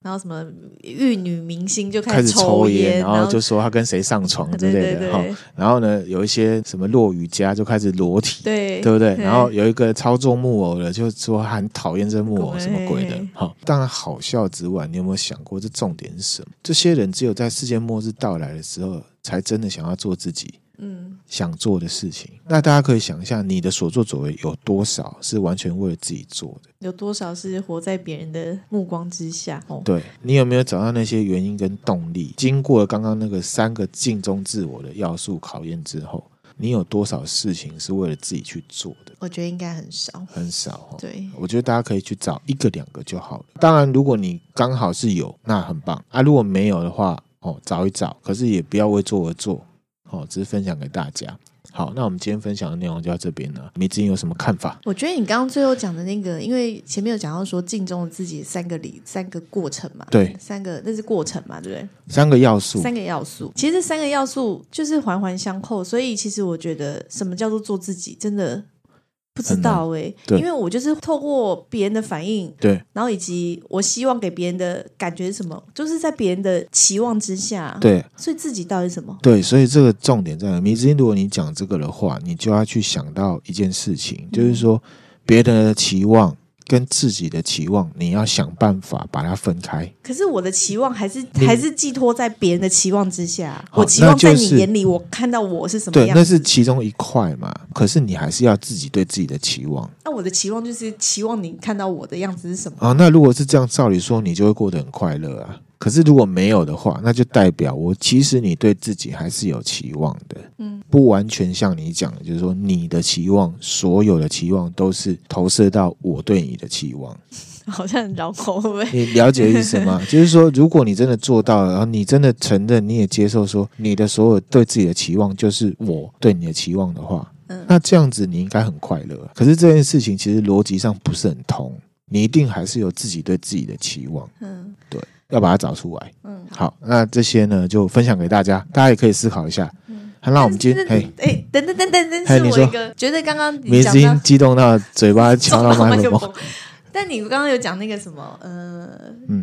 A: 然后什么玉女明星就
B: 开始抽烟，然后就说他跟谁上床之类的哈。然后呢，有一些什么落雨家就开始裸体，对对不对？然后有一个操纵木偶的，就说很讨厌这木偶什么鬼的。哈，当然好笑之外，你有没有想过这重点是什么？这些人只有在世界末日到来的时候，才真的想要做自己。嗯，想做的事情，那大家可以想一下，你的所作所为有多少是完全为了自己做的？
A: 有多少是活在别人的目光之下？哦，
B: 对，你有没有找到那些原因跟动力？经过了刚刚那个三个镜中自我的要素考验之后，你有多少事情是为了自己去做的？
A: 我觉得应该很少，
B: 很少。
A: 对，
B: 我觉得大家可以去找一个两个就好了。当然，如果你刚好是有，那很棒啊。如果没有的话，哦，找一找，可是也不要为做而做。好，只是分享给大家。好，那我们今天分享的内容就到这边了。你之音有什么看法？
A: 我觉得你刚刚最后讲的那个，因为前面有讲到说镜中的自己三个理三个过程嘛，
B: 对，
A: 三个那是过程嘛，对不对？
B: 三个要素，
A: 三个要素，其实这三个要素就是环环相扣。所以其实我觉得，什么叫做做自己，真的。不知道哎、欸，因为我就是透过别人的反应，对，然后以及我希望给别人的感觉是什么，就是在别人的期望之下，对，所以自己到底是什么？
B: 对，所以这个重点在哪？迷之音，如果你讲这个的话，你就要去想到一件事情，嗯、就是说别人的期望。跟自己的期望，你要想办法把它分开。
A: 可是我的期望还是还是寄托在别人的期望之下。我期望在你眼里，我看到我是什么样？
B: 对，那是其中一块嘛。可是你还是要自己对自己的期望。
A: 那我的期望就是期望你看到我的样子是什么？
B: 啊，那如果是这样，照理说你就会过得很快乐啊。可是如果没有的话，那就代表我其实你对自己还是有期望的，嗯，不完全像你讲的，就是说你的期望，所有的期望都是投射到我对你的期望，
A: 好像很绕口，
B: 你了解意思吗？就是说，如果你真的做到了，然后你真的承认，你也接受说你的所有对自己的期望就是我对你的期望的话，嗯，那这样子你应该很快乐。可是这件事情其实逻辑上不是很通，你一定还是有自己对自己的期望，嗯，对。要把它找出来。嗯，好，那这些呢就分享给大家，大家也可以思考一下。嗯，那我们今天哎
A: 哎，等等等等等，是我一个觉得刚刚
B: 迷之音激动到嘴巴 敲到麦克风。
A: 但你刚刚有讲那个什么，呃，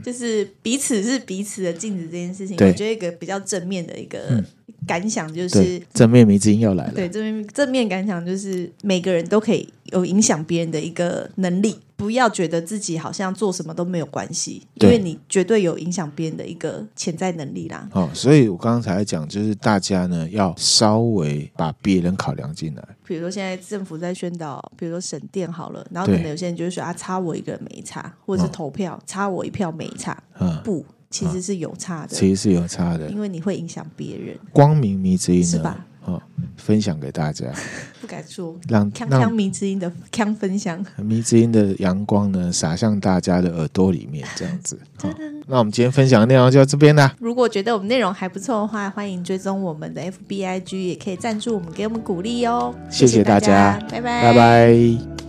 A: 就是彼此是彼此的镜子这件事情，我觉得一个比较正面的一个感想就是
B: 正面迷之音要来了。
A: 对，正面正面感想就是每个人都可以有影响别人的一个能力。不要觉得自己好像做什么都没有关系，因为你绝对有影响别人的一个潜在能力啦。
B: 哦，所以我刚刚才讲，就是大家呢要稍微把别人考量进来。
A: 比如说现在政府在宣导，比如说省电好了，然后可能有些人就会说啊，差我一个人没差，或者是投票差我一票没差。嗯，不，其实是有差的，
B: 其实是有差的，
A: 因为你会影响别人。
B: 光明迷之音呢？是吧？哦，分享给大家，
A: 不敢说，让让迷之音的锵分享，
B: 迷之音的阳光呢 洒向大家的耳朵里面，这样子。好，那我们今天分享的内容就到这边啦。
A: 如果觉得我们内容还不错的话，欢迎追踪我们的 FBIG，也可以赞助我们，给我们鼓励哦。
B: 谢谢大家，
A: 拜拜，
B: 拜拜。